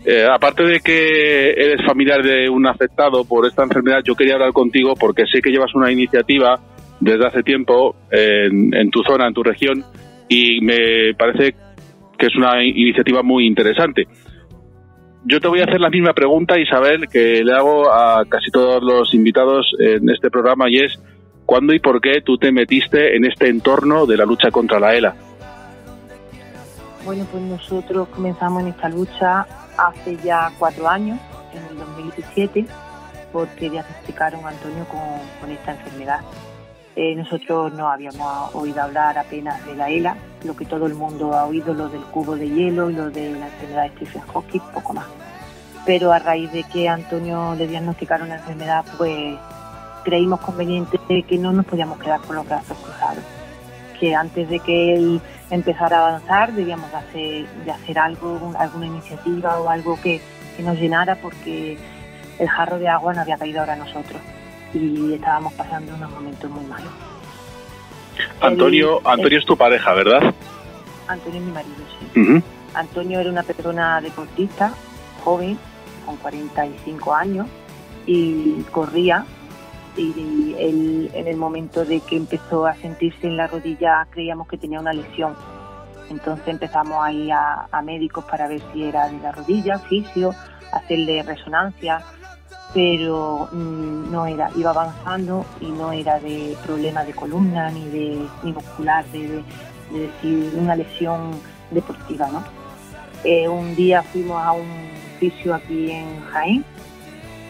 Eh, aparte de que eres familiar de un afectado por esta enfermedad, yo quería hablar contigo porque sé que llevas una iniciativa desde hace tiempo en, en tu zona, en tu región, y me parece que es una iniciativa muy interesante. Yo te voy a hacer la misma pregunta, Isabel, que le hago a casi todos los invitados en este programa, y es, ¿cuándo y por qué tú te metiste en este entorno de la lucha contra la ELA? Bueno, pues nosotros comenzamos en esta lucha hace ya cuatro años, en el 2017, porque diagnosticaron a Antonio con, con esta enfermedad. Eh, nosotros no habíamos oído hablar apenas de la ELA, lo que todo el mundo ha oído, lo del cubo de hielo y lo de la enfermedad de Stephen Hawking, poco más. Pero a raíz de que Antonio le diagnosticaron la enfermedad, pues creímos conveniente que no nos podíamos quedar con los brazos cruzados, que antes de que él empezara a avanzar debíamos de hacer, de hacer algo, alguna iniciativa o algo que, que nos llenara porque el jarro de agua no había caído ahora a nosotros y estábamos pasando unos momentos muy malos. Antonio, Antonio es tu pareja, ¿verdad? Antonio es mi marido, sí. Antonio era una persona deportista, joven, con 45 años, y corría. Y él, en el momento de que empezó a sentirse en la rodilla, creíamos que tenía una lesión. Entonces empezamos a ir a, a médicos para ver si era de la rodilla, fisio, hacerle resonancia, pero mm, no era, iba avanzando y no era de problema de columna ni de ni muscular, de, de- de decir una lesión deportiva, ¿no? Eh, un día fuimos a un fisio aquí en Jaén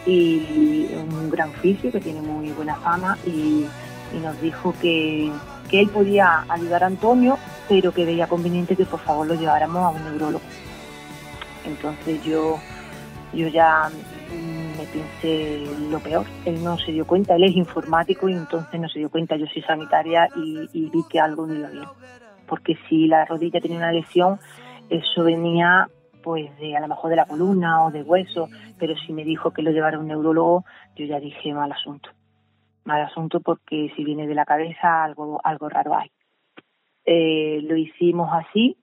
y un gran fisio que tiene muy buena fama y, y nos dijo que, que él podía ayudar a Antonio, pero que veía conveniente que por favor lo lleváramos a un neurólogo. Entonces yo, yo ya me pensé lo peor. Él no se dio cuenta, él es informático y entonces no se dio cuenta. Yo soy sanitaria y, vi que algo no iba bien. Porque si la rodilla tenía una lesión, eso venía pues de a lo mejor de la columna o de hueso, pero si me dijo que lo llevara un neurólogo, yo ya dije mal asunto. Mal asunto porque si viene de la cabeza algo, algo raro hay. Eh, lo hicimos así,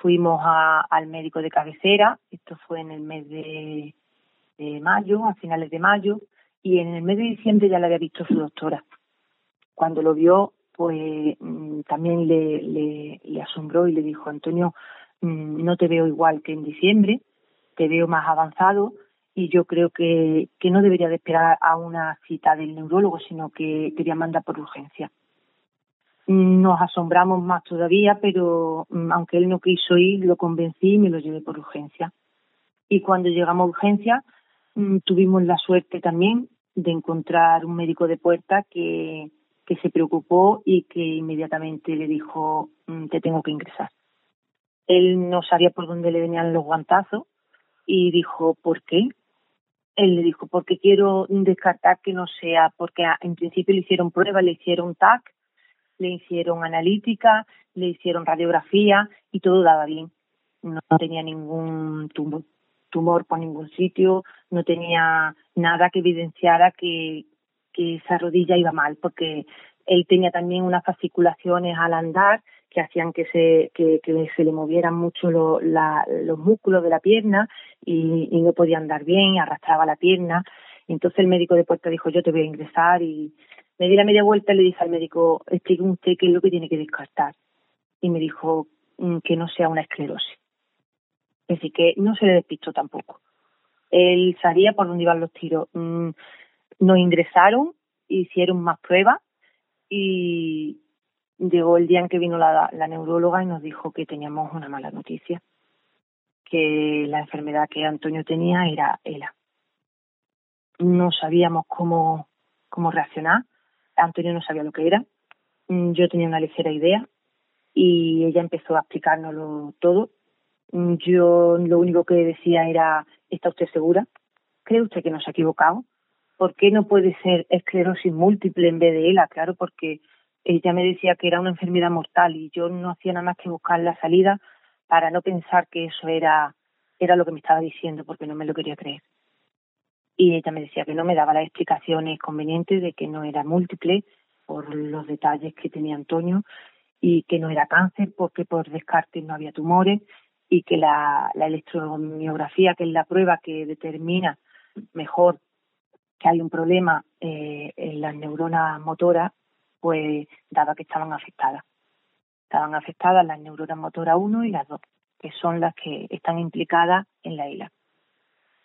fuimos al médico de cabecera, esto fue en el mes de, de mayo, a finales de mayo, y en el mes de diciembre ya le había visto su doctora. Cuando lo vio, pues mm, también le, le, asombró y le dijo, Antonio, mm, no te veo igual que en diciembre, te veo más avanzado y yo creo que, que no debería de esperar a una cita del neurólogo, sino que quería mandar por urgencia. Nos asombramos más todavía, pero mm, aunque él no quiso ir, lo convencí y me lo llevé por urgencia. Y cuando llegamos a urgencia, tuvimos la suerte también de encontrar un médico de puerta que, que se preocupó y que inmediatamente le dijo, mm, te tengo que ingresar. Él no sabía por dónde le venían los guantazos y dijo, ¿por qué? Él le dijo, porque quiero descartar que no sea, porque a- en principio le hicieron pruebas, le hicieron TAC le hicieron analítica, le hicieron radiografía y todo daba bien. No tenía ningún tumor, tumor por ningún sitio, no tenía nada que evidenciara que, que esa rodilla iba mal, porque él tenía también unas fasciculaciones al andar que hacían que se, que, se le movieran mucho los músculos de la pierna y, no podía andar bien, arrastraba la pierna. Entonces el médico de puerta dijo, yo te voy a ingresar y me di la media vuelta y le dije al médico, explique usted qué es lo que tiene que descartar. Y me dijo mm, que no sea una esclerosis. Así que no se le despistó tampoco. Él sabía por dónde iban los tiros. Mm, nos ingresaron, hicieron más pruebas y llegó el día en que vino la, la neuróloga y nos dijo que teníamos una mala noticia, que la enfermedad que Antonio tenía era ELA. No sabíamos cómo, cómo reaccionar, Antonio no sabía lo que era, mm, yo tenía una ligera idea y ella empezó a explicárnoslo todo. Yo lo único que decía era, ¿está usted segura? ¿Cree usted que nos ha equivocado? ¿Por qué no puede ser esclerosis múltiple en vez de ELA? Claro, porque ella me decía que era una enfermedad mortal y yo no hacía nada más que buscar la salida para no pensar que eso era, era lo que me estaba diciendo, porque no me lo quería creer. Y ella me decía que no me daba las explicaciones convenientes de que no era múltiple por los detalles que tenía Antonio y que no era cáncer porque por descarte no había tumores y que la, la electromiografía, que es la prueba que determina mejor que hay un problema eh, en las neuronas motoras, pues daba que estaban afectadas. Estaban afectadas las neuronas motoras 1 y las 2, que son las que están implicadas en la isla.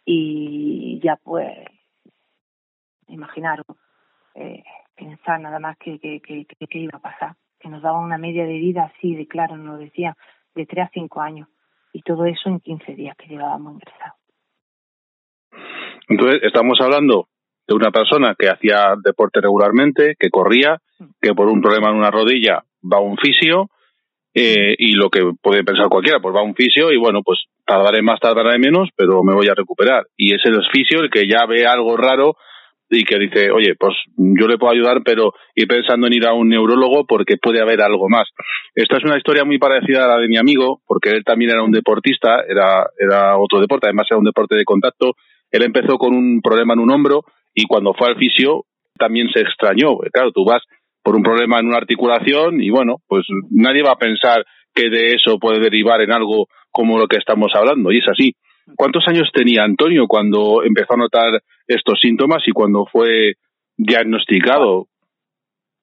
Y ya pues, imaginaros, eh, pensar nada más que, que, que, que, iba a pasar, que nos daban una media de vida así, de claro, nos lo decía, de 3 a 5 años. Y todo eso en 15 días que llevábamos ingresados. Entonces, estamos hablando de una persona que hacía deporte regularmente, que corría, que por un problema en una rodilla va a un fisio, eh, y lo que puede pensar cualquiera, pues va a un fisio y bueno, pues tardaré más, tardaré menos, pero me voy a recuperar. Y es el fisio el que ya ve algo raro y que dice, oye, pues yo le puedo ayudar, pero ir pensando en ir a un neurólogo porque puede haber algo más. Esta es una historia muy parecida a la de mi amigo, porque él también era un deportista, era, era otro deporte, además era un deporte de contacto. Él empezó con un problema en un hombro y cuando fue al fisio también se extrañó. Claro, tú vas por un problema en una articulación y bueno, pues nadie va a pensar que de eso puede derivar en algo como lo que estamos hablando y es así. ¿Cuántos años tenía Antonio cuando empezó a notar estos síntomas y cuando fue diagnosticado?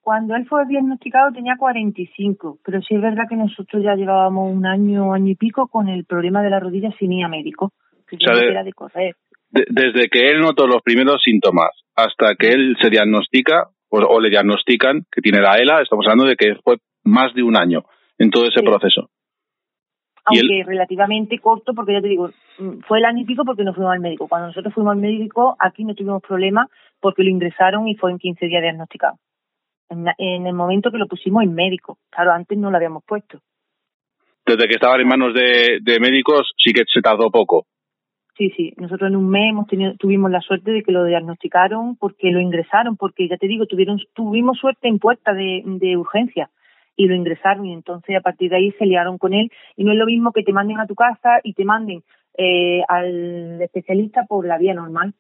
Cuando él fue diagnosticado tenía 45, pero sí es verdad que nosotros ya llevábamos un año, año y pico con el problema de la rodilla sin ir a médico, que era de correr desde que él notó los primeros síntomas hasta que él se diagnostica o, le diagnostican que tiene la ELA, estamos hablando de que fue más de un año en todo ese proceso. Aunque relativamente corto, porque ya te digo, mm, fue el año y pico porque no fuimos al médico. Cuando nosotros fuimos al médico, aquí no tuvimos problema porque lo ingresaron y fue en 15 días diagnosticado. En, el momento que lo pusimos en médico. Claro, antes no lo habíamos puesto. Desde que estaban en manos de, de médicos, sí que se tardó poco. Sí, sí. Nosotros en un mes hemos tenido, tuvimos la suerte de que lo diagnosticaron porque lo ingresaron, porque ya te digo, tuvieron, tuvimos suerte en puerta de, de urgencia y lo ingresaron y entonces a partir de ahí se liaron con él y no es lo mismo que te manden a tu casa y te manden eh, al especialista por la vía normal.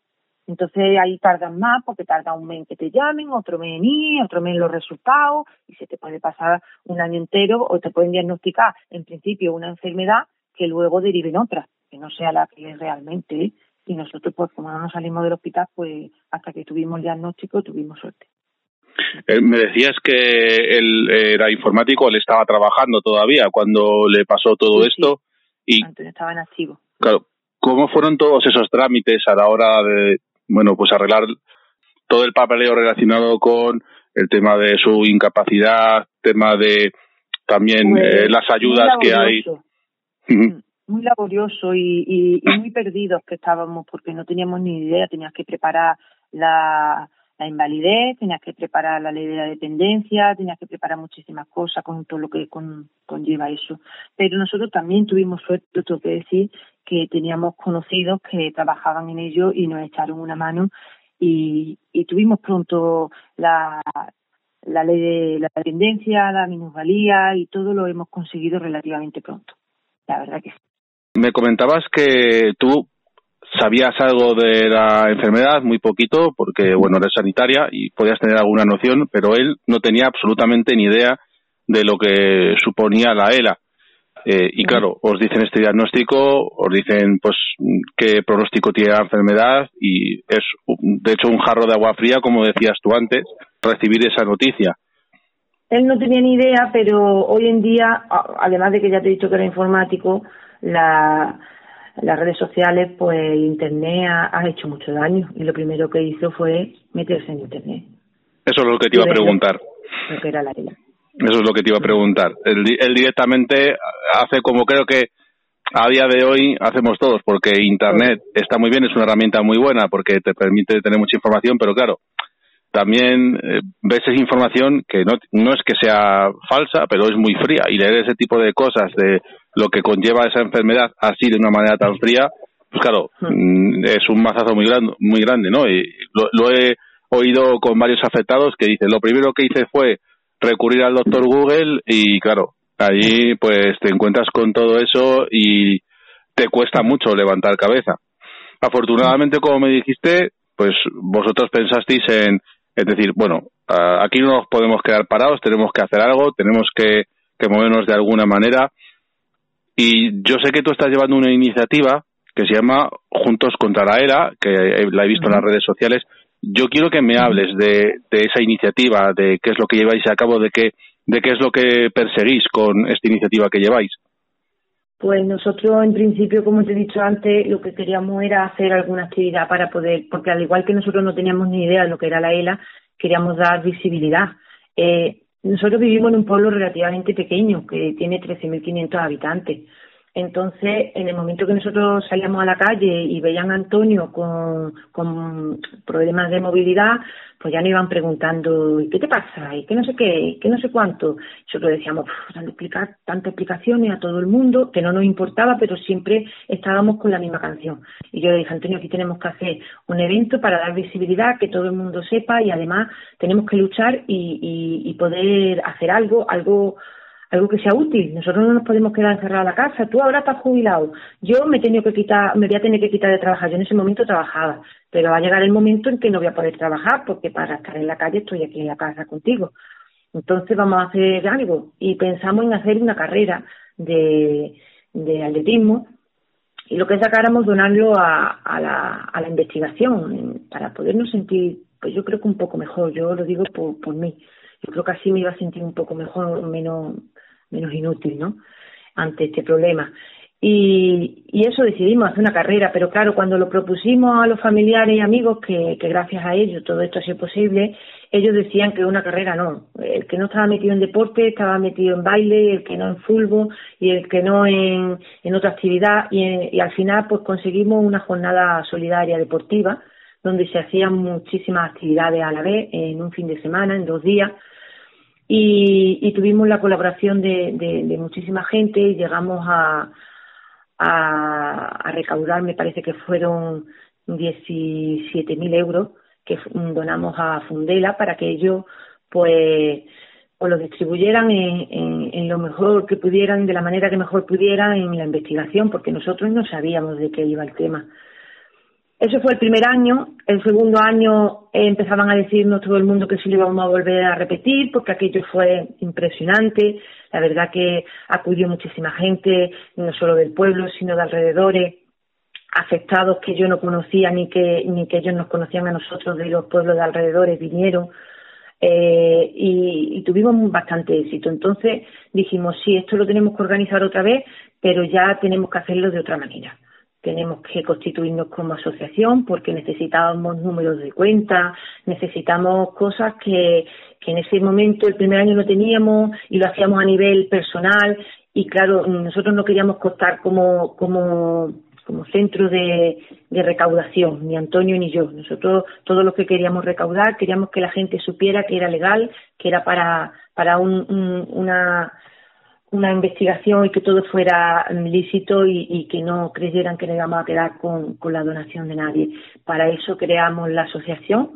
Entonces ahí tardan más porque tarda un mes en que te llamen, otro mes en ir, otro mes en los resultados y se te puede pasar un año entero o te pueden diagnosticar en principio una enfermedad que luego derive en otra que no sea la que es realmente. Y nosotros, pues como no nos salimos del hospital, pues hasta que tuvimos el diagnóstico tuvimos suerte. Eh, me decías que él era informático, él estaba trabajando todavía cuando le pasó todo esto. Y, Antes estaba en activo. Claro, ¿cómo fueron todos esos trámites a la hora de, bueno, pues arreglar todo el papeleo relacionado con el tema de su incapacidad, tema de también pues, eh, las ayudas que hay? muy laborioso y, y, muy perdidos que estábamos porque no teníamos ni idea, tenías que preparar la, la invalidez, tenías que preparar la ley de la dependencia, tenías que preparar muchísimas cosas con todo lo que conlleva eso. Pero nosotros también tuvimos suerte, tengo que decir, que teníamos conocidos que trabajaban en ello y nos echaron una mano y, y tuvimos pronto la, la ley de la dependencia, la minusvalía y todo lo hemos conseguido relativamente pronto. La verdad que sí. Me comentabas que tú sabías algo de la enfermedad, muy poquito, porque, bueno, eres sanitaria y podías tener alguna noción, pero él no tenía absolutamente ni idea de lo que suponía la ELA. Eh, y claro, os dicen este diagnóstico, os dicen pues qué pronóstico tiene la enfermedad y es de hecho un jarro de agua fría, como decías tú antes, recibir esa noticia. Él no tenía ni idea, pero hoy en día, además de que ya te he dicho que era informático, la, las redes sociales, pues Internet ha, hecho mucho daño y lo primero que hizo fue meterse en Internet. Eso es lo que te iba a preguntar. Lo que era la eso es lo que te iba a preguntar. Él, directamente hace como creo que a día de hoy hacemos todos, porque Internet está muy bien, es una herramienta muy buena porque te permite tener mucha información, pero claro, también eh, ves esa información que no, no es que sea falsa, pero es muy fría y leer ese tipo de cosas de lo que conlleva esa enfermedad así de una manera tan fría, pues claro, mm, es un mazazo muy grande, muy grande, ¿no? Y lo, lo he oído con varios afectados que dicen, lo primero que hice fue recurrir al doctor Google y claro, allí pues te encuentras con todo eso y te cuesta mucho levantar cabeza. Afortunadamente, como me dijiste, pues vosotros pensasteis en, es decir, bueno, aquí no nos podemos quedar parados, tenemos que hacer algo, tenemos que, que movernos de alguna manera. Y yo sé que tú estás llevando una iniciativa que se llama Juntos contra la ERA, que la he visto en las redes sociales, yo quiero que me hables de, esa iniciativa, de qué es lo que lleváis a cabo, de qué, de qué es lo que perseguís con esta iniciativa que lleváis. Pues nosotros, en principio, como te he dicho antes, lo que queríamos era hacer alguna actividad para poder, porque al igual que nosotros no teníamos ni idea de lo que era la ELA, queríamos dar visibilidad. Eh, nosotros vivimos en un pueblo relativamente pequeño, que tiene 13.500 habitantes. Entonces, en el momento que nosotros salíamos a la calle y veían a Antonio con, con problemas de movilidad, pues ya nos iban preguntando, ¿y qué te pasa? ¿Y qué no sé qué? ¿Y qué no sé cuánto? Nosotros decíamos, explicar tantas explicaciones a todo el mundo que no nos importaba, pero siempre estábamos con la misma canción. Y yo le dije, Antonio, aquí tenemos que hacer un evento para dar visibilidad, que todo el mundo sepa y además tenemos que luchar y, y, y poder hacer algo, algo algo que sea útil. Nosotros no nos podemos quedar encerrados a la casa. Tú ahora estás jubilado. Yo me he que quitar, me voy a tener que quitar de trabajar. Yo en ese momento trabajaba, pero va a llegar el momento en que no voy a poder trabajar porque para estar en la calle estoy aquí en la casa contigo. Entonces vamos a hacer algo y pensamos en hacer una carrera de, de atletismo y lo que sacáramos donarlo a, a, la, a la investigación para podernos sentir, pues yo creo que un poco mejor. Yo lo digo por, por mí. Yo creo que así me iba a sentir un poco mejor, menos menos inútil, ¿no? Ante este problema. Y, y eso decidimos hacer una carrera, pero claro, cuando lo propusimos a los familiares y amigos, que, gracias a ellos todo esto ha sido posible, ellos decían que una carrera no. El que no estaba metido en deporte estaba metido en baile, el que no en fútbol y el que no en, en otra actividad. Y, y al final, pues conseguimos una jornada solidaria deportiva donde se hacían muchísimas actividades a la vez en un fin de semana, en dos días y, tuvimos la colaboración de, de, muchísima gente y llegamos a, recaudar, me parece que fueron 17.000 euros que donamos a Fundela para que ellos pues, pues lo distribuyeran en, en, lo mejor que pudieran, de la manera que mejor pudieran en la investigación, porque nosotros no sabíamos de qué iba el tema. Eso fue el primer año. El segundo año empezaban a decirnos todo el mundo que sí lo íbamos a volver a repetir porque aquello fue impresionante. La verdad que acudió muchísima gente, no solo del pueblo, sino de alrededores, afectados que yo no conocía ni que, ni que ellos nos conocían a nosotros de los pueblos de alrededores, vinieron. Eh, y, tuvimos bastante éxito. Entonces dijimos, sí, esto lo tenemos que organizar otra vez, pero ya tenemos que hacerlo de otra manera tenemos que constituirnos como asociación porque necesitábamos números de cuenta, necesitamos cosas que, en ese momento, el primer año no teníamos y lo hacíamos a nivel personal y claro, nosotros no queríamos costar como, como, como centro de, recaudación, ni Antonio ni yo. Nosotros todo lo que queríamos recaudar, queríamos que la gente supiera que era legal, que era para, para un, una una investigación y que todo fuera lícito y, que no creyeran que nos íbamos a quedar con, la donación de nadie. Para eso creamos la asociación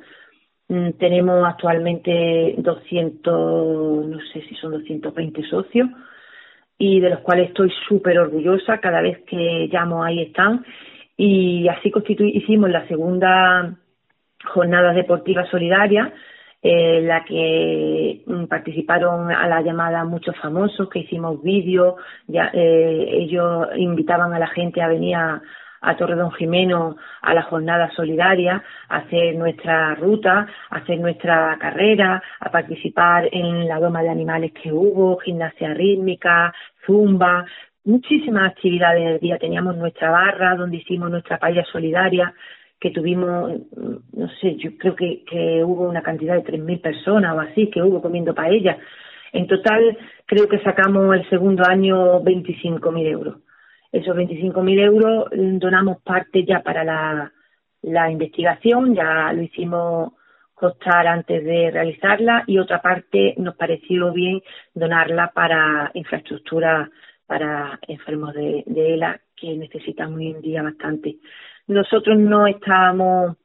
Mm, tenemos actualmente 200, no sé si son 220 socios, y de los cuales estoy súper orgullosa. Cada vez que llamo ahí están. Y así hicimos la segunda jornada deportiva solidaria, en la que mm, participaron a la llamada muchos famosos, que hicimos vídeos, eh, ellos invitaban a la gente a venir a, a Torredón Jimeno a la jornada solidaria, a hacer nuestra ruta, a hacer nuestra carrera, a participar en la doma de animales que hubo, gimnasia rítmica, zumba, muchísimas actividades del día. Teníamos nuestra barra donde hicimos nuestra paella solidaria, que tuvimos, no sé, yo creo que, que hubo una cantidad de 3.000 personas o así que hubo comiendo paella. En total, creo que sacamos el segundo año 25.000 euros. Esos 25.000 euros donamos parte ya para la, la investigación, ya lo hicimos costar antes de realizarla y otra parte nos pareció bien donarla para infraestructura para enfermos de, de ELA que necesitan hoy en día bastante. Nosotros no estábamos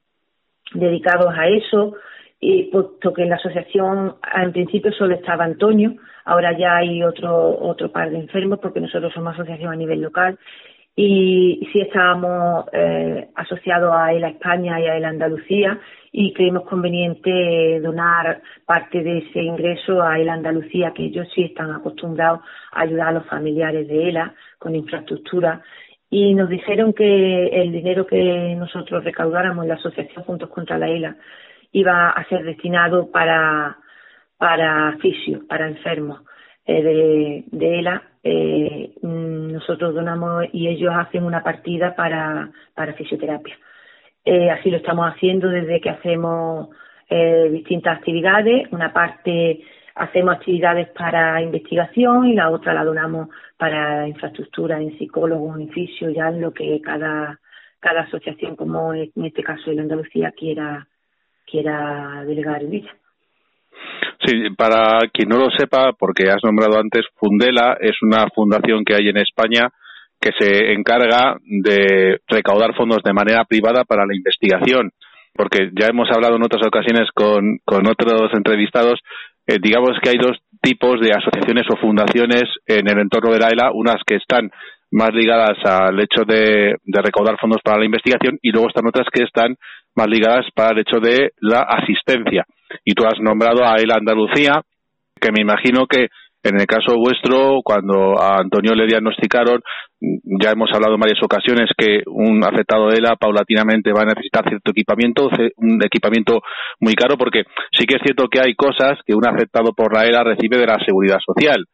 dedicados a eso, y puesto que en la asociación en principio solo estaba Antonio, ahora ya hay otro, otro par de enfermos porque nosotros somos asociación a nivel local y sí estábamos eh, asociados a él a España y a él a Andalucía y creemos conveniente donar parte de ese ingreso a él Andalucía, que ellos sí están acostumbrados a ayudar a los familiares de ELA con infraestructura y nos dijeron que el dinero que nosotros recaudáramos en la asociación Juntos contra la ELA iba a ser destinado para, para fisio, para enfermos eh, de, de ELA. Eh, mm, nosotros donamos y ellos hacen una partida para, para fisioterapia. Eh, así lo estamos haciendo desde que hacemos eh, distintas actividades. Una parte hacemos actividades para investigación y la otra la donamos para infraestructura en psicólogos, en fisio, ya en lo que cada, cada asociación, como en este caso en Andalucía, quiera quiera delegar en ella. Sí, para quien no lo sepa, porque has nombrado antes, Fundela es una fundación que hay en España que se encarga de recaudar fondos de manera privada para la investigación. Porque ya hemos hablado en otras ocasiones con, con otros entrevistados, eh, digamos que hay dos tipos de asociaciones o fundaciones en el entorno de la ELA, unas que están más ligadas al hecho de, recaudar fondos para la investigación y luego están otras que están más ligadas para el hecho de la asistencia. Y tú has nombrado a ELA Andalucía, que me imagino que en el caso vuestro, cuando a Antonio le diagnosticaron, ya hemos hablado en varias ocasiones que un afectado de ELA paulatinamente va a necesitar cierto equipamiento, un equipamiento muy caro, porque sí que es cierto que hay cosas que un afectado por la ELA recibe de la seguridad social.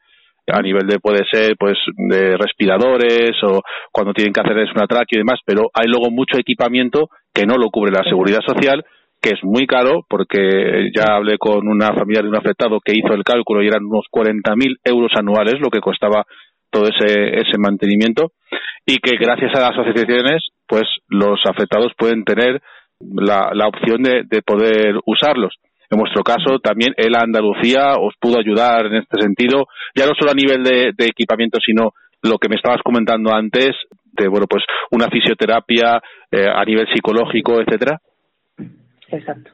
A nivel de puede ser pues de respiradores o cuando tienen que hacerles una tráqueo y demás, pero hay luego mucho equipamiento que no lo cubre la seguridad social que es muy caro porque ya hablé con una familia de un afectado que hizo el cálculo y eran unos 40.000 euros anuales lo que costaba todo ese, ese mantenimiento y que gracias a las asociaciones pues los afectados pueden tener la, la opción de, de poder usarlos. En vuestro caso, también el Andalucía os pudo ayudar en este sentido, ya no solo a nivel de, equipamiento, sino lo que me estabas comentando antes, de bueno, pues una fisioterapia eh, a nivel psicológico, etcétera. Exacto.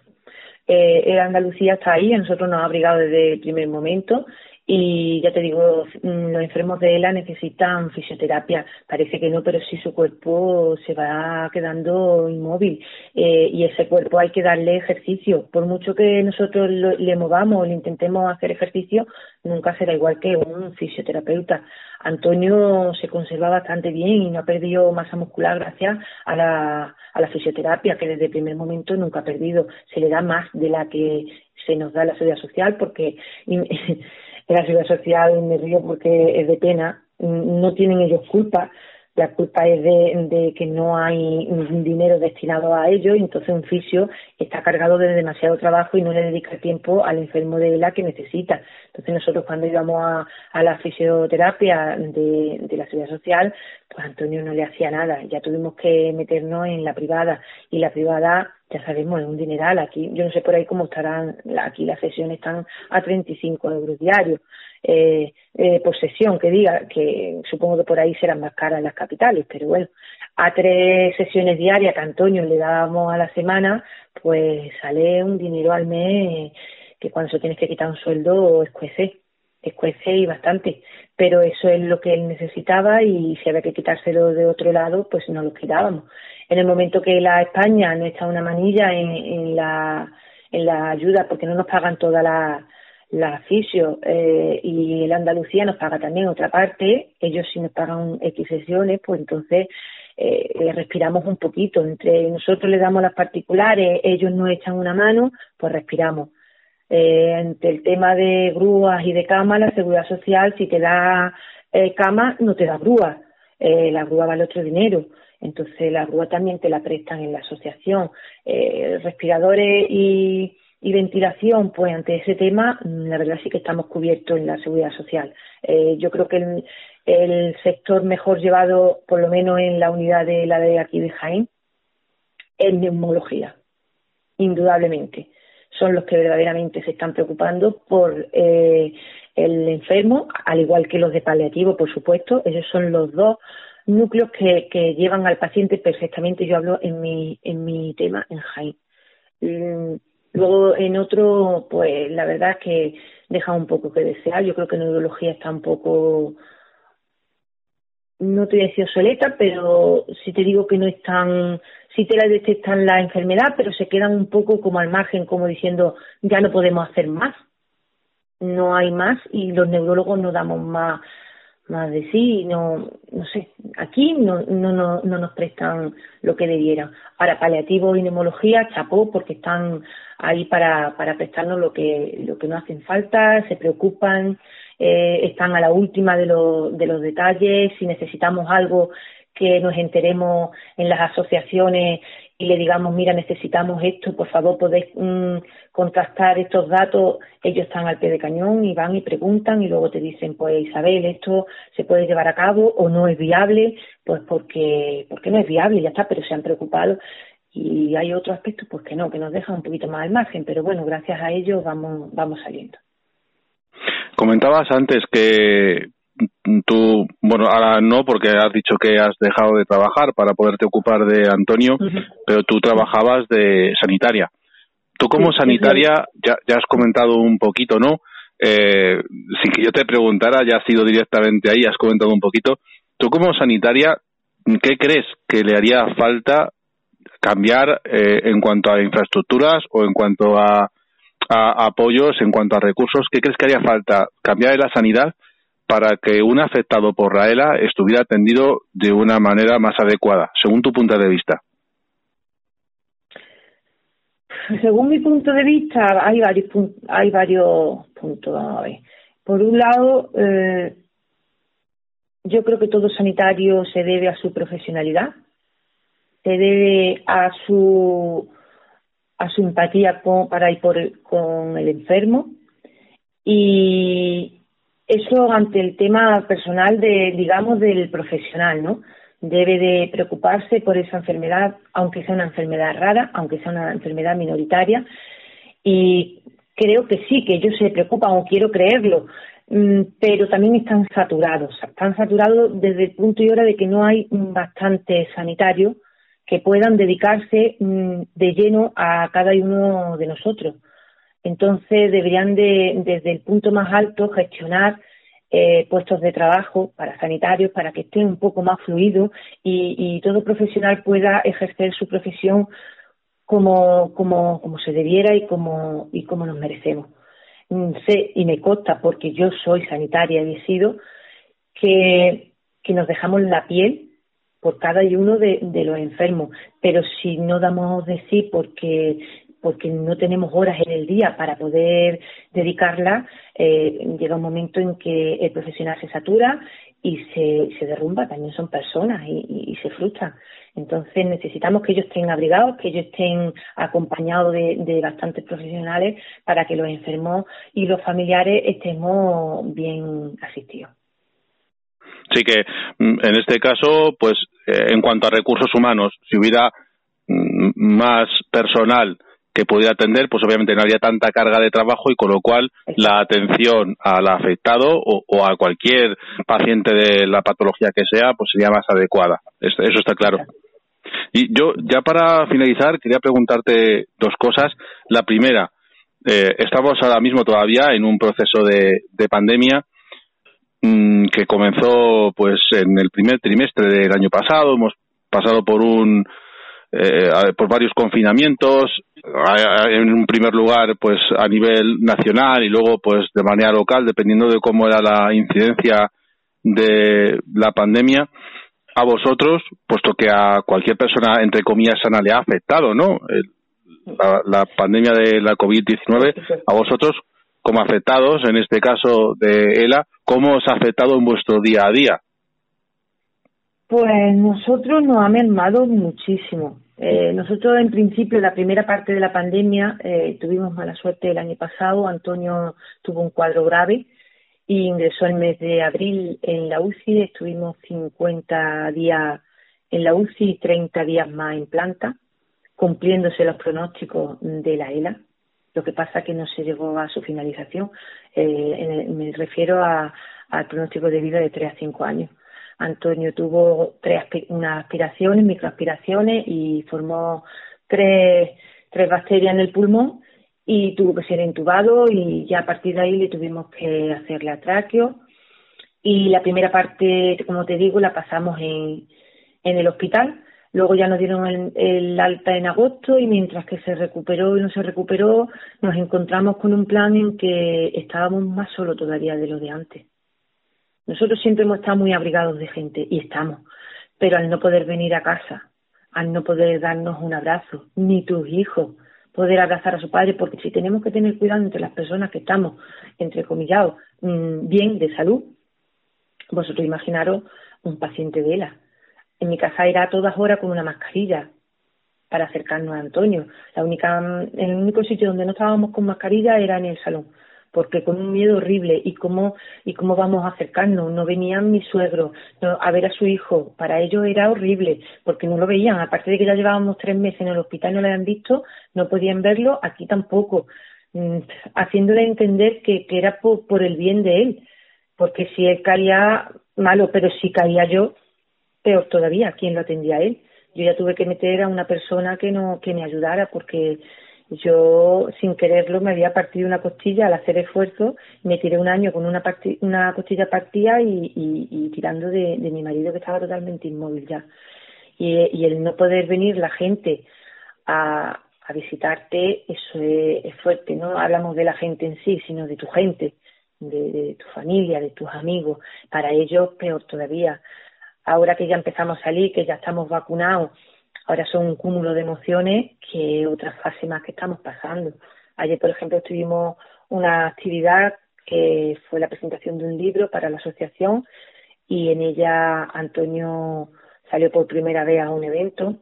Eh, el Andalucía está ahí, a nosotros nos ha abrigado desde el primer momento y ya te digo, mm, los enfermos de ELA necesitan fisioterapia. Parece que no, pero si su cuerpo se va quedando inmóvil eh, y ese cuerpo hay que darle ejercicio. Por mucho que nosotros le movamos le intentemos hacer ejercicio, nunca será igual que un fisioterapeuta. Antonio se conserva bastante bien y no ha perdido masa muscular gracias a la, a la fisioterapia, que desde el primer momento nunca ha perdido. Se le da más de la que se nos da la seguridad social porque en la seguridad social me río porque es de pena, no tienen ellos culpa, la culpa es de, de, que no hay dinero destinado a ello y entonces un fisio está cargado de demasiado trabajo y no le dedica tiempo al enfermo de ELA que necesita. Entonces nosotros cuando íbamos a, a la fisioterapia de, de la seguridad social, pues Antonio no le hacía nada, ya tuvimos que meternos en la privada y la privada ya sabemos, es un dineral. Aquí, yo no sé por ahí cómo estarán, aquí las sesiones están a 35 euros diarios eh, eh, por sesión, que diga, que supongo que por ahí serán más caras las capitales, pero bueno, a tres sesiones diarias que Antonio le dábamos a la semana, pues sale un dinero al mes que cuando se tienes que quitar un sueldo escuece, escuece y bastante. Pero eso es lo que él necesitaba y si había que quitárselo de otro lado, pues no lo quitábamos. En el momento que la España no echa una manilla en, en la en la ayuda porque no nos pagan toda la, la fisio eh, y el Andalucía nos paga también otra parte, ellos sí nos pagan X sesiones, pues entonces eh, respiramos un poquito. Entre nosotros le damos las particulares, ellos nos echan una mano, pues respiramos. Eh, ante el tema de grúas y de cama, la seguridad social, si te da eh, cama, no te da grúa. Eh, la grúa vale otro dinero. Entonces, la grúa también te la prestan en la asociación. Eh, respiradores y, ventilación, pues ante ese tema, la verdad sí que estamos cubiertos en la seguridad social. Eh, yo creo que el, el, sector mejor llevado, por lo menos en la unidad de la de aquí de Jaén, es neumología, indudablemente. Son los que verdaderamente se están preocupando por eh, el enfermo, al igual que los de paliativo, por supuesto. Ellos son los dos núcleos que, que llevan al paciente perfectamente. Yo hablo en mi, en mi tema en Jaén. Mm, Luego en otro, pues la verdad es que deja un poco que desear. Yo creo que neurología está un poco, no te voy a decir obsoleta, pero si te digo que no están, sí te la detectan la enfermedad, pero se quedan un poco como al margen, como diciendo, ya no podemos hacer más. No hay más y los neurólogos no damos más más de sí, no, no sé, aquí no, no, no, no nos prestan lo que debieran. Ahora, paliativo y neumología, chapó, porque están ahí para, para prestarnos lo que, lo que nos hacen falta, se preocupan, eh, están a la última de, lo, de los detalles, si necesitamos algo que nos enteremos en las asociaciones y le digamos, mira, necesitamos esto, por favor, podéis mm, contrastar estos datos, ellos están al pie de cañón y van y preguntan y luego te dicen, pues Isabel, esto se puede llevar a cabo o no es viable, pues porque, porque no es viable, ya está, pero se han preocupado y hay otro aspecto, pues que no, que nos deja un poquito más al margen, pero bueno, gracias a ellos vamos, vamos saliendo. Comentabas antes que tú, bueno, ahora no porque has dicho que has dejado de trabajar para poderte ocupar de Antonio, pero tú trabajabas de sanitaria. Tú como sanitaria, ya, ya has comentado un poquito, ¿no? Eh, sin que yo te preguntara, ya has ido directamente ahí, has comentado un poquito. Tú como sanitaria, ¿qué crees que le haría falta cambiar eh, en cuanto a infraestructuras o en cuanto a, a apoyos, en cuanto a recursos? ¿Qué crees que haría falta cambiar en la sanidad para que un afectado por Raela estuviera atendido de una manera más adecuada, según tu punto de vista? Según mi punto de vista, hay varios, hay varios puntos. a ver. Por un lado, eh, yo creo que todo sanitario se debe a su profesionalidad, se debe a su a su empatía con, para ir por con el enfermo y, eso ante el tema personal de, digamos, del profesional, ¿no? Debe de preocuparse por esa enfermedad, aunque sea una enfermedad rara, aunque sea una enfermedad minoritaria. Y creo que sí, que ellos se preocupan o quiero creerlo, mm, pero también están saturados. Están saturados desde el punto y hora de que no hay bastante sanitarios que puedan dedicarse mm, de lleno a cada uno de nosotros. Entonces deberían de, desde el punto más alto, gestionar eh, puestos de trabajo para sanitarios, para que estén un poco más fluidos y, y todo profesional pueda ejercer su profesión como, como, como se debiera y como, y como nos merecemos. Mm, sé y me consta, porque yo soy sanitaria y he sido, que, que nos dejamos la piel por cada uno de, de, los enfermos. Pero si no damos de sí porque porque no tenemos horas en el día para poder dedicarla, eh, llega un momento en que el profesional se satura y se, derrumba, también son personas y, y, se frustran. Entonces necesitamos que ellos estén abrigados, que ellos estén acompañados de, de bastantes profesionales para que los enfermos y los familiares estemos bien asistidos. Sí que mm, en este caso, pues eh, en cuanto a recursos humanos, si hubiera mm, más personal que pudiera atender, pues obviamente no habría tanta carga de trabajo y con lo cual la atención al afectado o, a cualquier paciente de la patología que sea, pues sería más adecuada. Eso está claro. Y yo, ya para finalizar, quería preguntarte dos cosas. La primera, eh, estamos ahora mismo todavía en un proceso de, de pandemia mm, que comenzó pues en el primer trimestre del año pasado. Hemos pasado por un eh, por varios confinamientos en un primer lugar pues a nivel nacional y luego pues de manera local dependiendo de cómo era la incidencia de la pandemia a vosotros puesto que a cualquier persona entre comillas sana le ha afectado no la, la pandemia de la covid-19 a vosotros como afectados en este caso de ELA cómo os ha afectado en vuestro día a día pues nosotros nos ha mermado muchísimo. Eh, nosotros en principio, la primera parte de la pandemia, eh, tuvimos mala suerte el año pasado. Antonio tuvo un cuadro grave y ingresó el mes de abril en la UCI. Estuvimos 50 días en la UCI y 30 días más en planta, cumpliéndose los pronósticos de la ELA. Lo que pasa que no se llegó a su finalización. Eh, me refiero al pronóstico de vida de 3 a 5 años Antonio tuvo tres unas aspiraciones, microaspiraciones y formó tres, tres bacterias en el pulmón y tuvo que ser intubado y ya a partir de ahí le tuvimos que hacerle atraqueo y la primera parte, como te digo, la pasamos en, en el hospital. Luego ya nos dieron el, el, alta en agosto y mientras que se recuperó y no se recuperó, nos encontramos con un plan en que estábamos más solos todavía de lo de antes. Nosotros siempre hemos estado muy abrigados de gente y estamos, pero al no poder venir a casa, al no poder darnos un abrazo, ni tus hijos poder abrazar a su padre, porque si tenemos que tener cuidado entre las personas que estamos, entre comillados, mm, bien de salud, vosotros imaginaros un paciente de ELA. En mi casa era a todas horas con una mascarilla para acercarnos a Antonio. La única, el único sitio donde no estábamos con mascarilla era en el salón porque con un miedo horrible y cómo y cómo vamos a acercarnos no venían mis suegros a ver a su hijo. Para ellos era horrible porque no lo veían. Aparte de que ya llevábamos tres meses en el hospital no lo habían visto no podían verlo aquí tampoco. Mm, haciéndole entender que, que era por, por el bien de él. Porque si él caía malo pero si caía yo peor todavía quién lo atendía a él yo ya tuve que meter a una persona que no que me ayudara porque yo, sin quererlo, me había partido una costilla al hacer esfuerzo, me tiré un año con una, una costilla partida y, tirando de, mi marido que estaba totalmente inmóvil ya. Y, el no poder venir la gente a, visitarte, eso es, fuerte, no hablamos de la gente en sí, sino de tu gente, de tu familia, de tus amigos. Para ellos, peor todavía. Ahora que ya empezamos a salir, que ya estamos vacunados, Ahora son un cúmulo de emociones que otras fases más que estamos pasando. Ayer, por ejemplo, tuvimos una actividad que fue la presentación de un libro para la asociación y en ella Antonio salió por primera vez a un evento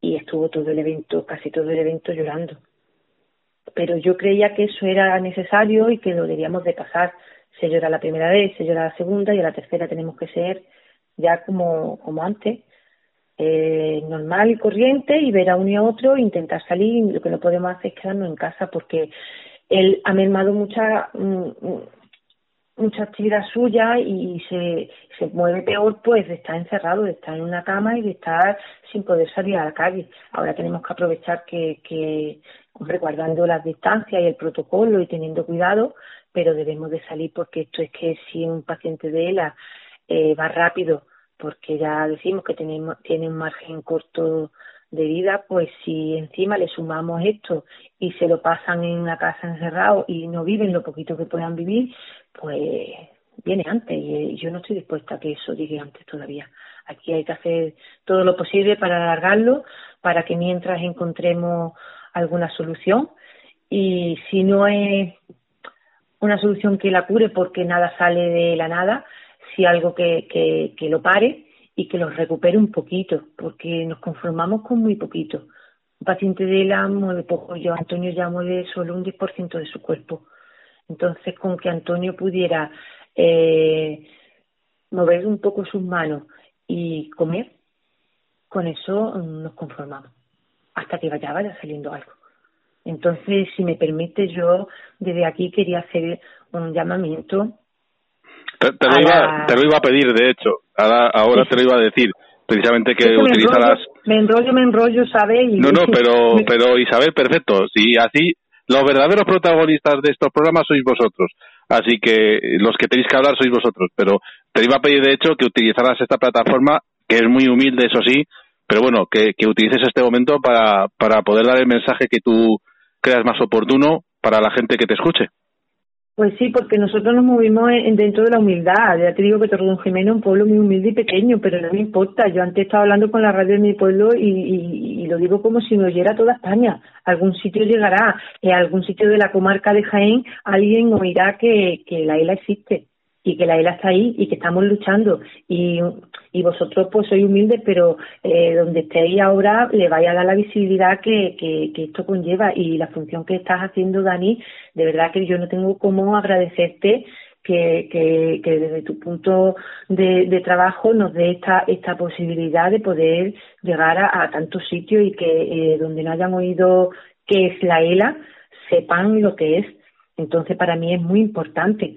y estuvo todo el evento, casi todo el evento llorando. Pero yo creía que eso era necesario y que lo debíamos de pasar. Se llora la primera vez, se llora la segunda y a la tercera tenemos que ser ya como, como antes eh, normal y corriente y ver a uno y a otro intentar salir lo que no podemos hacer es quedarnos en casa porque él ha mermado mucha mm, mm, mucha actividad suya y se, se mueve peor pues de estar encerrado, de estar en una cama y de estar sin poder salir a la calle. Ahora tenemos que aprovechar que, que hombre, guardando las distancias y el protocolo y teniendo cuidado, pero debemos de salir porque esto es que si un paciente de ELA eh, va rápido porque ya decimos que tenemos, tiene un margen corto de vida, pues si encima le sumamos esto y se lo pasan en una casa encerrado y no viven lo poquito que puedan vivir, pues viene antes y yo no estoy dispuesta a que eso llegue antes todavía. Aquí hay que hacer todo lo posible para alargarlo, para que mientras encontremos alguna solución y si no es una solución que la cure porque nada sale de la nada, algo que, que, lo pare y que lo recupere un poquito, porque nos conformamos con muy poquito. Un paciente de ELA mueve poco, yo Antonio ya mueve solo un 10% de su cuerpo. Entonces, con que Antonio pudiera eh, mover un poco sus manos y comer, con eso nos conformamos, hasta que vaya, vaya saliendo algo. Entonces, si me permite, yo desde aquí quería hacer un llamamiento te, lo iba, te, lo iba, a pedir, de hecho. Ahora, ahora te lo iba a decir. precisamente que utilizaras... Me enrollo, me enrollo, ¿sabes? no, no, pero, pero Isabel, perfecto. Si así, los verdaderos protagonistas de estos programas sois vosotros. Así que los que tenéis que hablar sois vosotros. Pero te iba a pedir, de hecho, que utilizaras esta plataforma, que es muy humilde, eso sí, pero bueno, que, que utilices este momento para, para poder dar el mensaje que tú creas más oportuno para la gente que te escuche. Pues sí, porque nosotros nos movimos en, dentro de la humildad. Ya te digo que Torredón Jimeno es un pueblo muy humilde y pequeño, pero no me importa. Yo antes estaba hablando con la radio de mi pueblo y, lo digo como si me oyera toda España. Algún sitio llegará, en algún sitio de la comarca de Jaén alguien oirá que, la isla existe y que la ELA está ahí y que estamos luchando y, y vosotros pues sois humildes pero eh, donde estéis ahora le vaya a dar la visibilidad que, que, que, esto conlleva y la función que estás haciendo Dani de verdad que yo no tengo cómo agradecerte que, que, que desde tu punto de, trabajo nos dé esta, esta posibilidad de poder llegar a, a tantos sitios y que eh, donde no hayan oído qué es la ELA sepan lo que es. Entonces para mí es muy importante.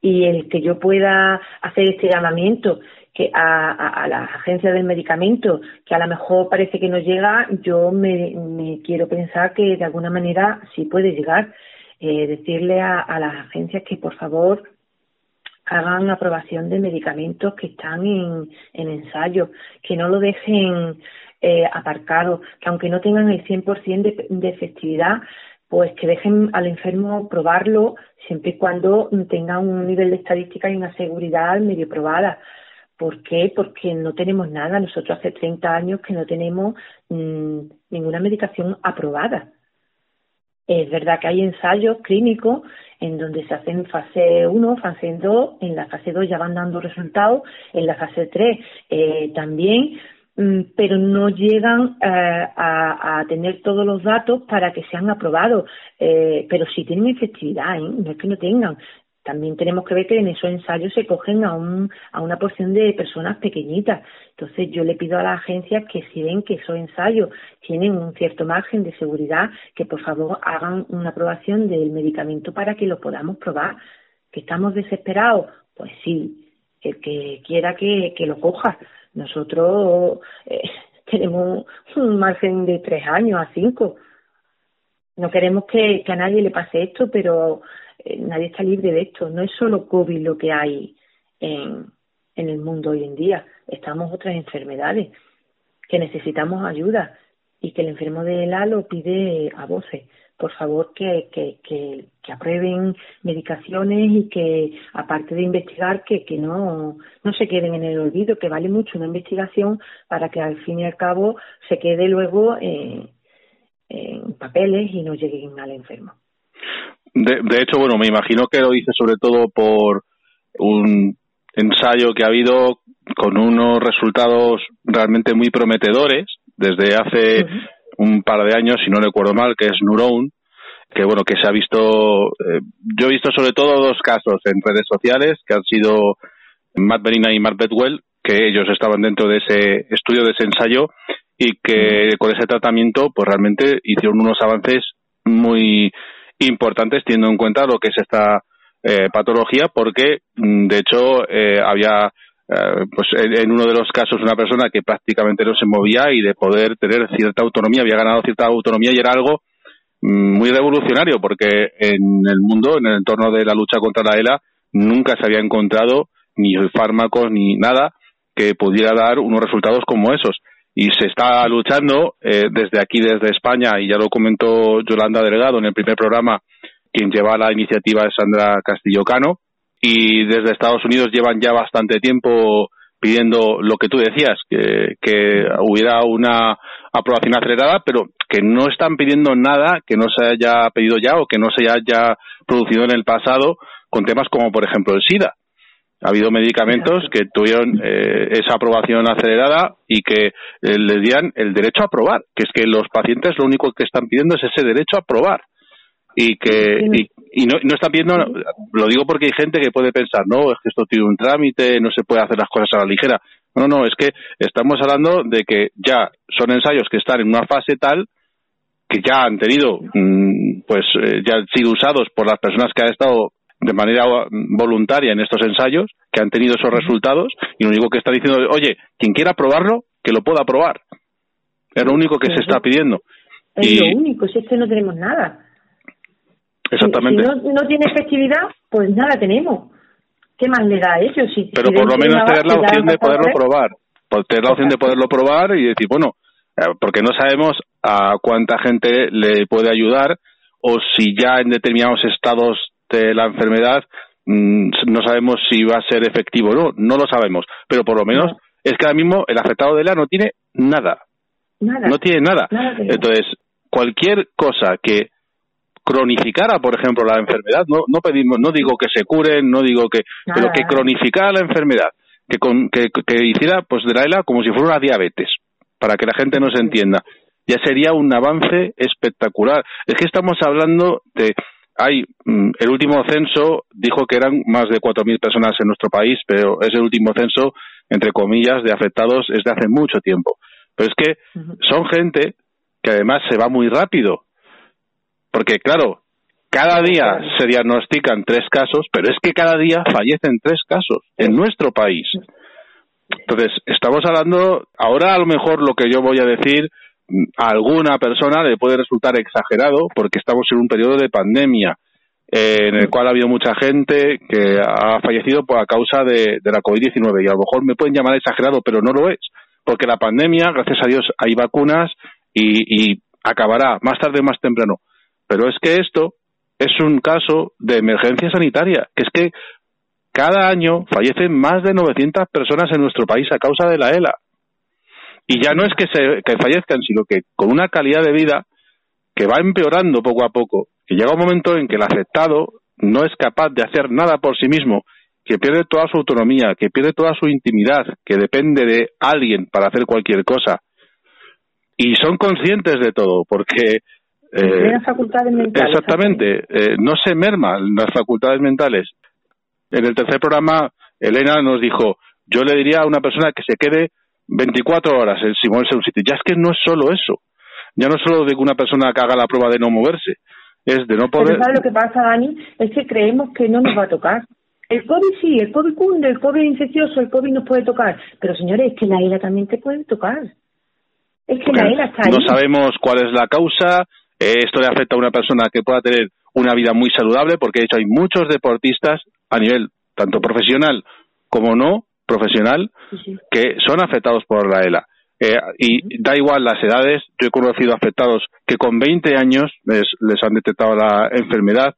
Y el que yo pueda hacer este llamamiento que a, a, la agencia del medicamento, que a lo mejor parece que no llega, yo me, me quiero pensar que de alguna manera sí puede llegar. Eh, decirle a, a las agencias que por favor hagan aprobación de medicamentos que están en, en ensayo, que no lo dejen eh, aparcado, que aunque no tengan el 100% de, de efectividad, pues que dejen al enfermo probarlo siempre y cuando tenga un nivel de estadística y una seguridad medio probada. ¿Por qué? Porque no tenemos nada. Nosotros hace 30 años que no tenemos mmm, ninguna medicación aprobada. Es verdad que hay ensayos clínicos en donde se hacen fase 1, fase 2, en la fase 2 ya van dando resultados, en la fase 3 eh, también, Mm, pero no llegan eh, a, tener todos los datos para que sean aprobados. Eh, pero sí tienen efectividad, ¿eh? no es que no tengan. También tenemos que ver que en esos ensayos se cogen a, un, a una porción de personas pequeñitas. Entonces yo le pido a las agencias que si ven que esos ensayos tienen un cierto margen de seguridad, que por favor hagan una aprobación del medicamento para que lo podamos probar. ¿Que estamos desesperados? Pues sí, el que quiera que, que lo coja nosotros eh, tenemos un margen de tres años a cinco. No queremos que, a nadie le pase esto, pero nadie está libre de esto. No es solo COVID lo que hay en, en el mundo hoy en día. Estamos otras enfermedades que necesitamos ayuda y que el enfermo de ELA lo pide a voces por favor que, que, que, aprueben medicaciones y que aparte de investigar que, que no, no se queden en el olvido, que vale mucho una investigación para que al fin y al cabo se quede luego en, en papeles y no lleguen al enfermo. De, de hecho, bueno, me imagino que lo dice sobre todo por un ensayo que ha habido con unos resultados realmente muy prometedores desde hace un par de años, si no recuerdo mal, que es Neuron, que bueno, que se ha visto, eh, yo he visto sobre todo dos casos en redes sociales, que han sido Matt Berina y Mark Bedwell, que ellos estaban dentro de ese estudio, de ese ensayo, y que con ese tratamiento, pues realmente hicieron unos avances muy importantes, teniendo en cuenta lo que es esta eh, patología, porque mm, de hecho eh, había eh, pues en uno de los casos una persona que prácticamente no se movía y de poder tener cierta autonomía, había ganado cierta autonomía y era algo mm, muy revolucionario porque en el mundo, en el entorno de la lucha contra la ELA, nunca se había encontrado ni fármacos ni nada que pudiera dar unos resultados como esos. Y se está luchando eh, desde aquí, desde España, y ya lo comentó Yolanda Delgado en el primer programa, quien lleva la iniciativa es Sandra Castillo Cano, y desde Estados Unidos llevan ya bastante tiempo pidiendo lo que tú decías, que, que hubiera una aprobación acelerada, pero que no están pidiendo nada que no se haya pedido ya o que no se haya producido en el pasado con temas como, por ejemplo, el SIDA. Ha habido medicamentos que tuvieron eh, esa aprobación acelerada y que eh, les dieran el derecho a probar, que es que los pacientes lo único que están pidiendo es ese derecho a probar. Y que y, no, no está viendo lo digo porque hay gente que puede pensar no es que esto tiene un trámite no se puede hacer las cosas a la ligera no no es que estamos hablando de que ya son ensayos que están en una fase tal que ya han tenido mm, pues eh, ya han sido usados por las personas que han estado de manera voluntaria en estos ensayos que han tenido esos resultados y lo único que está diciendo es oye quien quiera probarlo que lo pueda probar. Es lo único que se está pidiendo. Es Y- lo único, si es que no tenemos nada. Exactamente. Si, no, no tiene efectividad, pues nada tenemos. ¿Qué más le da a ellos? Si, Pero si por lo menos tener la opción de poderlo probar. Por tener la opción de poderlo probar y decir, bueno, eh, porque no sabemos a cuánta gente le puede ayudar o si ya en determinados estados de la enfermedad mm, no sabemos si va a ser efectivo o no, no lo sabemos. Pero por lo menos No. es que ahora mismo el afectado de la no tiene nada. Nada. no tiene nada. Entonces, cualquier cosa que cronificara, por ejemplo, la enfermedad, no, no pedimos, no digo que se curen, no digo que, Nada, pero que cronificara la enfermedad, que, con- que, que hiciera pues de la ELA como si fuera una diabetes, para que la gente nos entienda. Ya sería un avance espectacular. Es que estamos hablando de hay mm, el último censo dijo que eran más de 4.000 personas en nuestro país, pero es el último censo, entre comillas, de afectados es de hace mucho tiempo. Pero es que son gente que además se va muy rápido. Porque, claro, cada día se diagnostican tres casos, pero es que cada día fallecen tres casos en nuestro país. Entonces, estamos hablando, ahora a lo mejor lo que yo voy a decir a alguna persona le puede resultar exagerado porque estamos en un periodo de pandemia eh, en el cual ha habido mucha gente que ha fallecido por a causa de, la COVID-19 y a lo mejor me pueden llamar exagerado, pero no lo es, porque la pandemia, gracias a Dios, hay vacunas y, y acabará más tarde o más temprano. Pero es que esto es un caso de emergencia sanitaria, que es que cada año fallecen más de 900 personas en nuestro país a causa de la ELA. Y ya no es que, se, que fallezcan, sino que con una calidad de vida que va empeorando poco a poco, que llega un momento en que el afectado no es capaz de hacer nada por sí mismo, que pierde toda su autonomía, que pierde toda su intimidad, que depende de alguien para hacer cualquier cosa. Y son conscientes de todo, porque... eh, facultades mentales. Exactamente, eh, no se merman las facultades mentales. En el tercer programa, Elena nos dijo, yo le diría a una persona que se quede 24 horas en sin moverse de un sitio. Ya es que no es solo eso. Ya no es solo de que una persona que haga la prueba de no moverse, es de no poder... ¿sabes lo que pasa, Dani? Es que creemos que no nos va a tocar. El COVID sí, el COVID cunde, el COVID infeccioso, el COVID nos puede tocar. Pero señores, es que la ELA también te puede tocar. Es que la ELA está ahí. no sabemos cuál es la causa, eh, esto le afecta a una persona que pueda tener una vida muy saludable, porque de hecho hay muchos deportistas a nivel tanto profesional como no profesional Sí, que son afectados por la ELA. Eh, y da igual las edades, yo he conocido afectados que con 20 años les, les han detectado la enfermedad,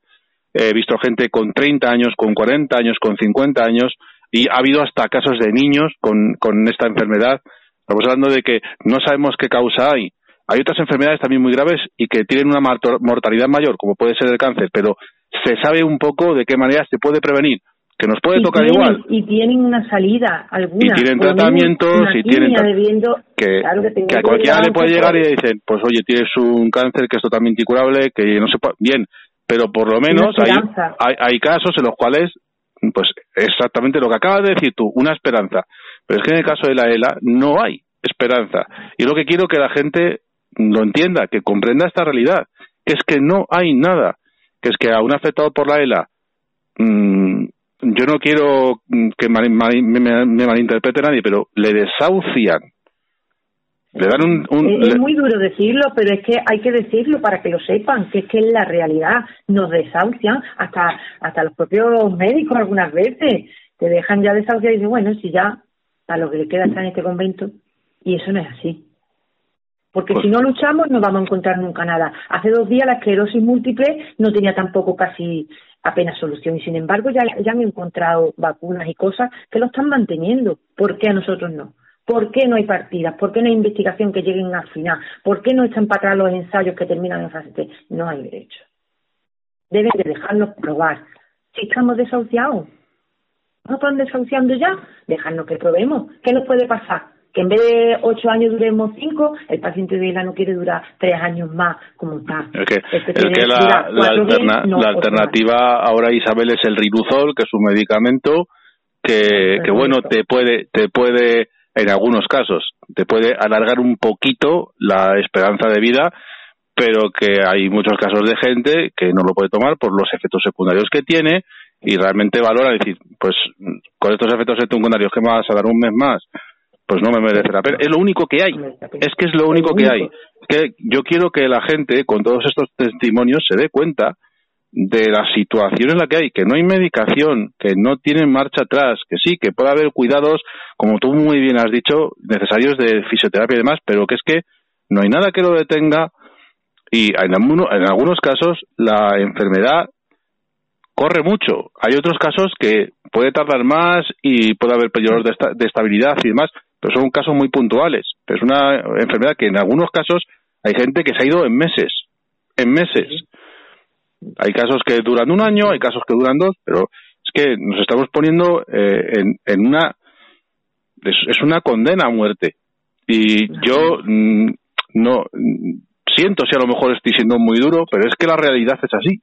he visto gente con 30 años, con 40 años, con 50 años, y ha habido hasta casos de niños con, con esta enfermedad. Estamos hablando de que no sabemos qué causa hay. Hay otras enfermedades también muy graves y que tienen una mortalidad mayor, como puede ser el cáncer, pero se sabe un poco de qué manera se puede prevenir, que nos puede Y tocar tienen- igual. Y tienen una salida alguna. Y tienen tratamientos una y tienen debiendo- que, claro que, a cualquiera le puede llegar y y dicen, pues oye, tienes un cáncer que es totalmente incurable, que no se puede... Bien, pero por lo menos hay, hay, hay casos en los cuales, pues exactamente lo que acabas de decir tú, una esperanza. Pero es que en el caso de la ELA no hay esperanza. Y lo que quiero que la gente lo entienda, que comprenda esta realidad, que es que no hay nada, que es que a un afectado por la ELA, mm, yo no quiero mm, que me, me- me malinterprete nadie, pero le desahucian. Le dan un... un- Es, es le- muy duro decirlo, pero es que hay que decirlo para que lo sepan, que es que es la realidad. Nos desahucian hasta, hasta los propios médicos algunas veces. Te dejan ya desahuciar y dicen, bueno, si ya a lo que le queda está en este convento. Y eso no es así. Porque Pues- si no luchamos no vamos a encontrar nunca nada. Hace dos días la esclerosis múltiple no tenía tampoco casi apenas solución y sin embargo ya, ya han encontrado vacunas y cosas que lo están manteniendo. ¿Por qué a nosotros no? ¿Por qué no hay partidas? ¿Por qué no hay investigación que lleguen al final? ¿Por qué no están para atrás los ensayos que terminan en fase 3? No hay derecho. Deben de dejarnos probar. Si estamos desahuciados, ¿no están desahuciando ya? Dejarnos que probemos. ¿Qué nos puede pasar? Que en vez de ocho años duremos cinco, el paciente de ELA no quiere durar tres años más, como está. Es que, El que es que la, alterna- no, alternativa ahora, Isabel, es el riduzol, que es un medicamento que, que bueno, te puede, te puede, en algunos casos, te puede alargar un poquito la esperanza de vida, pero que hay muchos casos de gente que no lo puede tomar por los efectos secundarios que tiene y realmente valora decir, pues con estos efectos secundarios que me vas a dar un mes más pues no me merece la pena. Es lo único que hay. Es que es lo único que hay. Que yo quiero que la gente, con todos estos testimonios, se dé cuenta de la situación en la que hay, que no hay medicación, que no tienen marcha atrás, que sí, que puede haber cuidados, como tú muy bien has dicho, necesarios de fisioterapia y demás, pero que es que no hay nada que lo detenga y en, en algunos casos la enfermedad corre mucho. Hay otros casos que puede tardar más y puede haber periodos de, estabilidad y demás, pero son casos muy puntuales. Es una enfermedad que en algunos casos hay gente que se ha ido en meses, en meses. Hay casos que duran un año, hay casos que duran dos, pero es que nos estamos poniendo eh, en, en, una es, una condena a muerte. Y yo mm, no siento si a lo mejor estoy siendo muy duro, pero es que la realidad es así.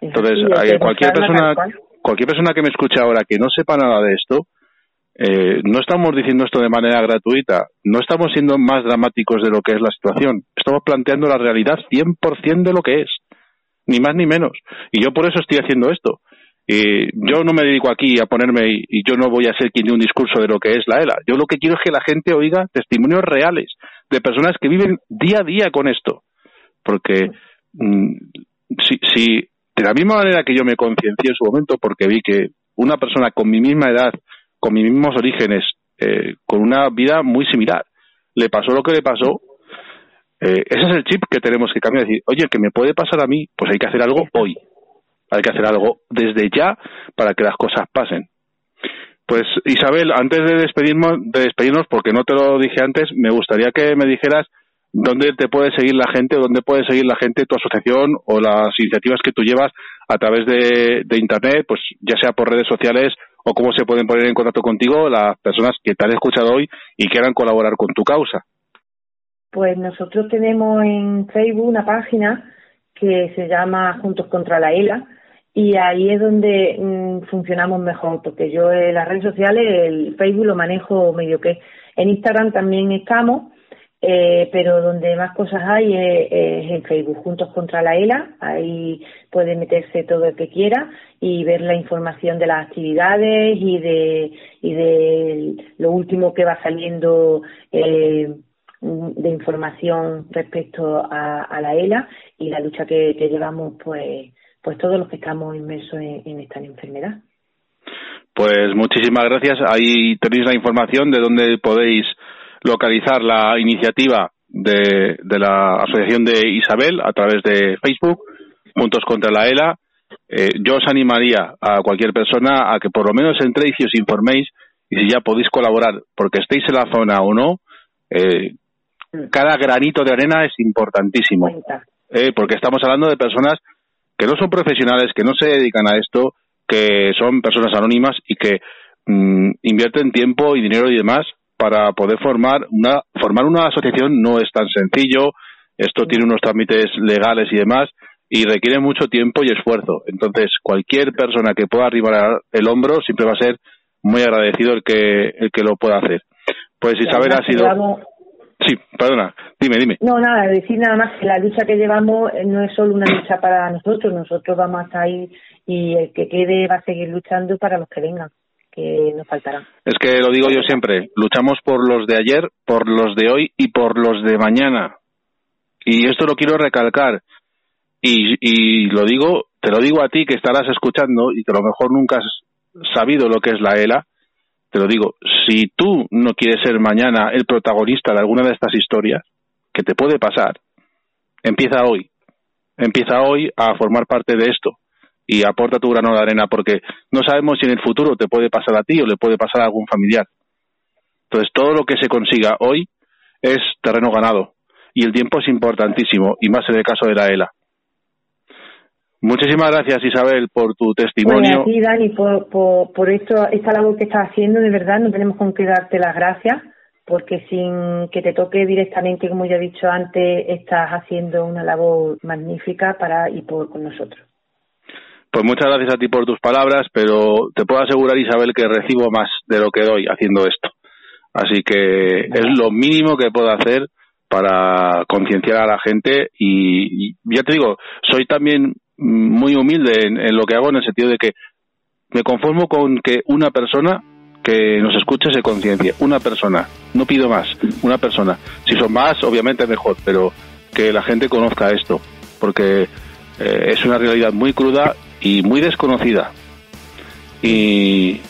Entonces, cualquier persona cualquier persona que me escuche ahora que no sepa nada de esto, eh, no estamos diciendo esto de manera gratuita, no estamos siendo más dramáticos de lo que es la situación, estamos planteando la realidad 100% de lo que es, ni más ni menos. Y yo por eso estoy haciendo esto. Y yo no me dedico aquí a ponerme y, yo no voy a ser quien dé un discurso de lo que es la ELA. Yo lo que quiero es que la gente oiga testimonios reales de personas que viven día a día con esto. Porque mm, si, si de la misma manera que yo me conciencié en su momento porque vi que una persona con mi misma edad, con mis mismos orígenes, eh, con una vida muy similar, le pasó lo que le pasó, eh, ese es el chip que tenemos que cambiar. Decir, oye, que me puede pasar a mí, pues hay que hacer algo hoy. Hay que hacer algo desde ya para que las cosas pasen. Pues Isabel, antes de despedirnos, de despedirnos, porque no te lo dije antes, me gustaría que me dijeras dónde te puede seguir la gente, dónde puede seguir la gente tu asociación o las iniciativas que tú llevas a través de, Internet, pues ya sea por redes sociales o cómo se pueden poner en contacto contigo las personas que te han escuchado hoy y quieran colaborar con tu causa. Pues nosotros tenemos en Facebook una página que se llama Juntos contra la ELA y ahí es donde mm, funcionamos mejor, porque yo en las redes sociales, el Facebook lo manejo medio que. En Instagram también estamos, eh, pero donde más cosas hay es, en Facebook, Juntos contra la ELA. Ahí puede meterse todo el que quiera y ver la información de las actividades y de, y de lo último que va saliendo eh, de información respecto a, la ELA y la lucha que, llevamos, pues, pues todos los que estamos inmersos en esta enfermedad. Pues muchísimas gracias. Ahí tenéis la información de dónde podéis localizar la iniciativa de, la Asociación de Isabel a través de Facebook, Juntos contra la ELA. Eh, yo os animaría a cualquier persona a que por lo menos entréis y os informéis y si ya podéis colaborar, porque estéis en la zona o no, eh, cada granito de arena es importantísimo. Eh, porque estamos hablando de personas que no son profesionales, que no se dedican a esto, que son personas anónimas y que mm, invierten tiempo y dinero y demás para poder formar una formar una asociación no es tan sencillo. Esto tiene unos trámites legales y demás y requiere mucho tiempo y esfuerzo. Entonces cualquier persona que pueda arribar el hombro siempre va a ser muy agradecido el que el que lo pueda hacer. Pues Isabel ha sido sí perdona dime dime. No nada decir nada más que la lucha que llevamos eh, no es solo una lucha para nosotros nosotros vamos a estar ahí y el que quede va a seguir luchando para los que vengan faltará. Es que lo digo yo siempre, luchamos por los de ayer, por los de hoy y por los de mañana. Y esto lo quiero recalcar. Y, y lo digo, te lo digo a ti que estarás escuchando y que a lo mejor nunca has sabido lo que es la ELA. Te lo digo, si tú no quieres ser mañana el protagonista de alguna de estas historias, que te puede pasar, empieza hoy. Empieza hoy a formar parte de esto y aporta tu grano de arena porque no sabemos si en el futuro te puede pasar a ti o le puede pasar a algún familiar. Entonces, todo lo que se consiga hoy es terreno ganado y el tiempo es importantísimo y más en el caso de la ELA. Muchísimas gracias Isabel por tu testimonio. Bueno, Dani, por, por, por esto, esta labor que estás haciendo, de verdad, no tenemos con qué darte las gracias, porque sin que te toque directamente, como ya he dicho antes, estás haciendo una labor magnífica para y por con nosotros. Pues muchas gracias a ti por tus palabras, pero te puedo asegurar, Isabel, que recibo más de lo que doy haciendo esto. Así que es lo mínimo que puedo hacer para concienciar a la gente y, ya te digo, soy también muy humilde en, lo que hago en el sentido de que me conformo con que una persona que nos escuche se conciencie. Una persona, no pido más, una persona. Si son más, obviamente mejor, pero que la gente conozca esto, porque eh, es una realidad muy cruda y muy desconocida. Y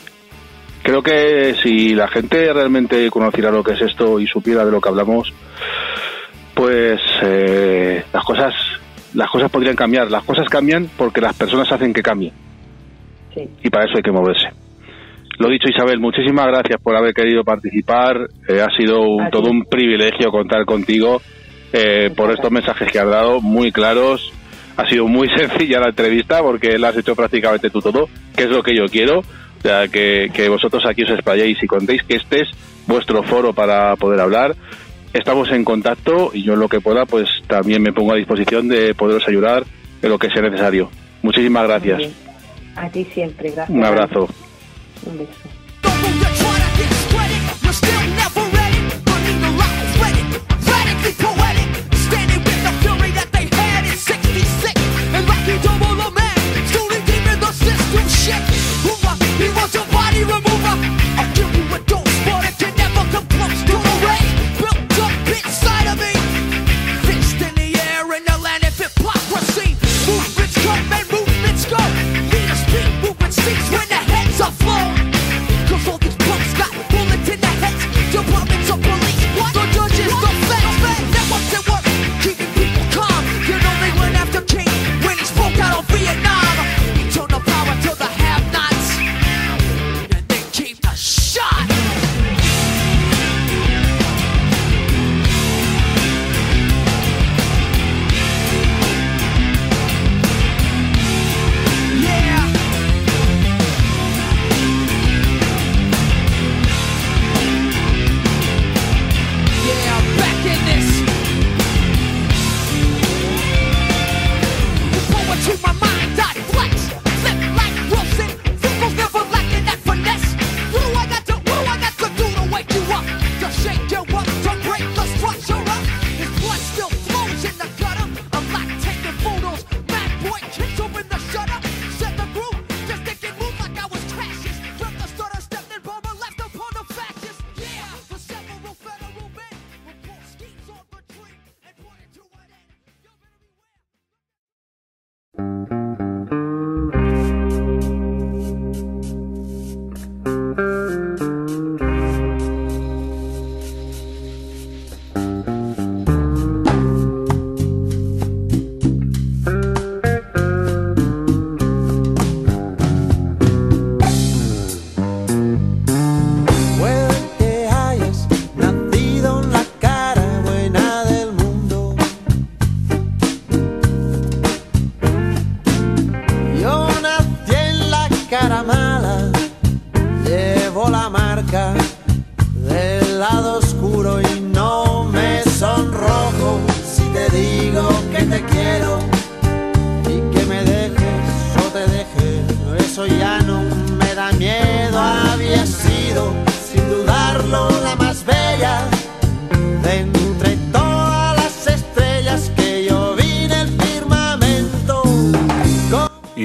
creo que si la gente realmente conociera lo que es esto y supiera de lo que hablamos, pues eh, las cosas las cosas podrían cambiar. Las cosas cambian porque las personas hacen que cambien. Y para eso hay que moverse. Lo dicho, Isabel, muchísimas gracias por haber querido participar. Eh, ha sido todo un privilegio contar contigo eh, por estos mensajes que has dado, muy claros. Ha sido muy sencilla la entrevista porque la has hecho prácticamente tú todo, que es lo que yo quiero. O sea, que, que vosotros aquí os explayéis y contéis que este es vuestro foro para poder hablar. Estamos en contacto y yo en lo que pueda, pues también me pongo a disposición de poderos ayudar en lo que sea necesario. Muchísimas gracias. A ti siempre, gracias. Un abrazo. Un beso. Check it.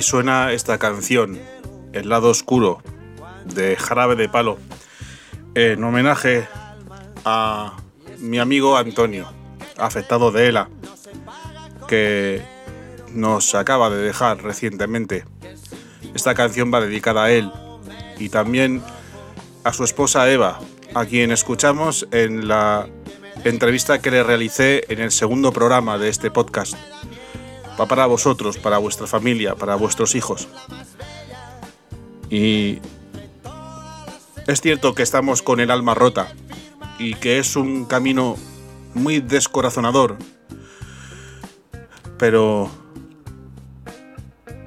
Suena esta canción, El lado oscuro, de Jarabe de Palo, en homenaje a mi amigo Antonio, afectado de ELA, que nos acaba de dejar recientemente. Esta canción va dedicada a él y también a su esposa Eva, a quien escuchamos en la entrevista que le realicé en el segundo programa de este podcast va para vosotros, para vuestra familia, para vuestros hijos. Y es cierto que estamos con el alma rota y que es un camino muy descorazonador, pero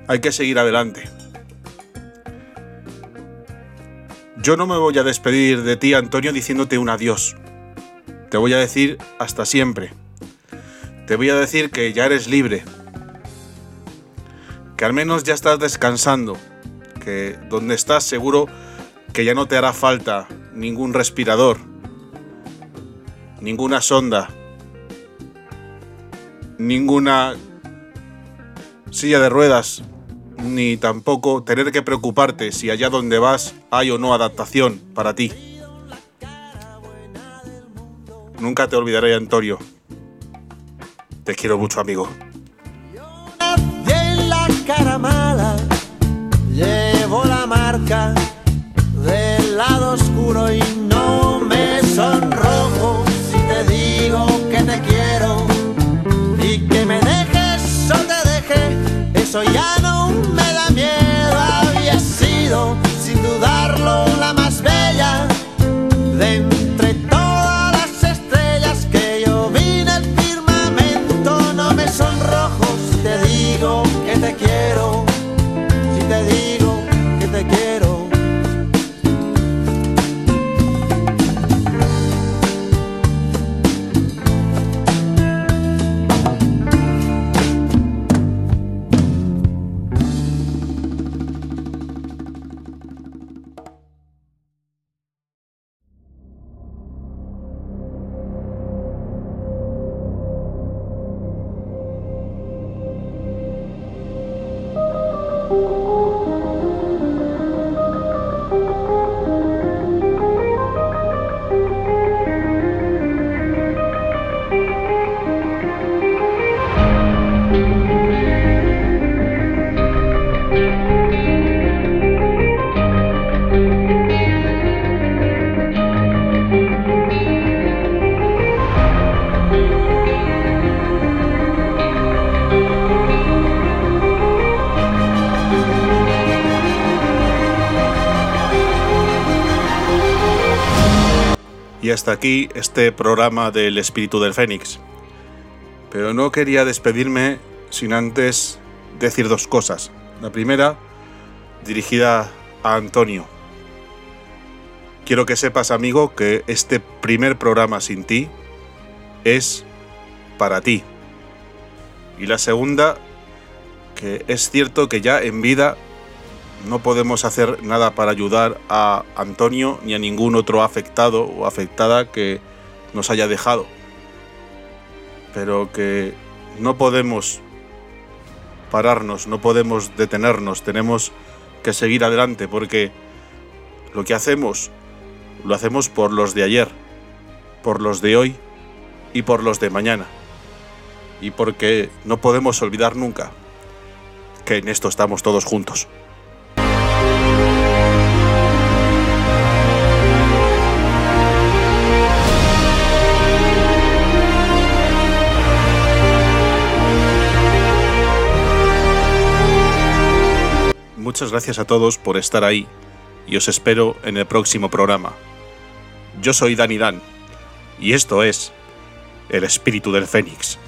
hay que seguir adelante. Yo no me voy a despedir de ti, Antonio, diciéndote un adiós. Te voy a decir hasta siempre. Te voy a decir que ya eres libre, que al menos ya estás descansando, que donde estás seguro que ya no te hará falta ningún respirador, ninguna sonda, ninguna silla de ruedas, ni tampoco tener que preocuparte si allá donde vas hay o no adaptación para ti. Nunca te olvidaré, Antonio. Te quiero mucho, amigo. Llevo la marca del lado oscuro y no me sonrojo si te digo que te quiero y que me dejes o te deje, eso ya no me da miedo, había sido hasta aquí este programa del espíritu del Fénix. Pero no quería despedirme sin antes decir dos cosas. La primera, dirigida a Antonio. Quiero que sepas, amigo, que este primer programa sin ti es para ti. Y la segunda, que es cierto que ya en vida no podemos hacer nada para ayudar a Antonio ni a ningún otro afectado o afectada que nos haya dejado. Pero que no podemos pararnos, no podemos detenernos, tenemos que seguir adelante porque lo que hacemos lo hacemos por los de ayer, por los de hoy y por los de mañana. Y porque no podemos olvidar nunca que en esto estamos todos juntos. Muchas gracias a todos por estar ahí y os espero en el próximo programa. Yo soy Dani Dan y esto es El Espíritu del Fénix.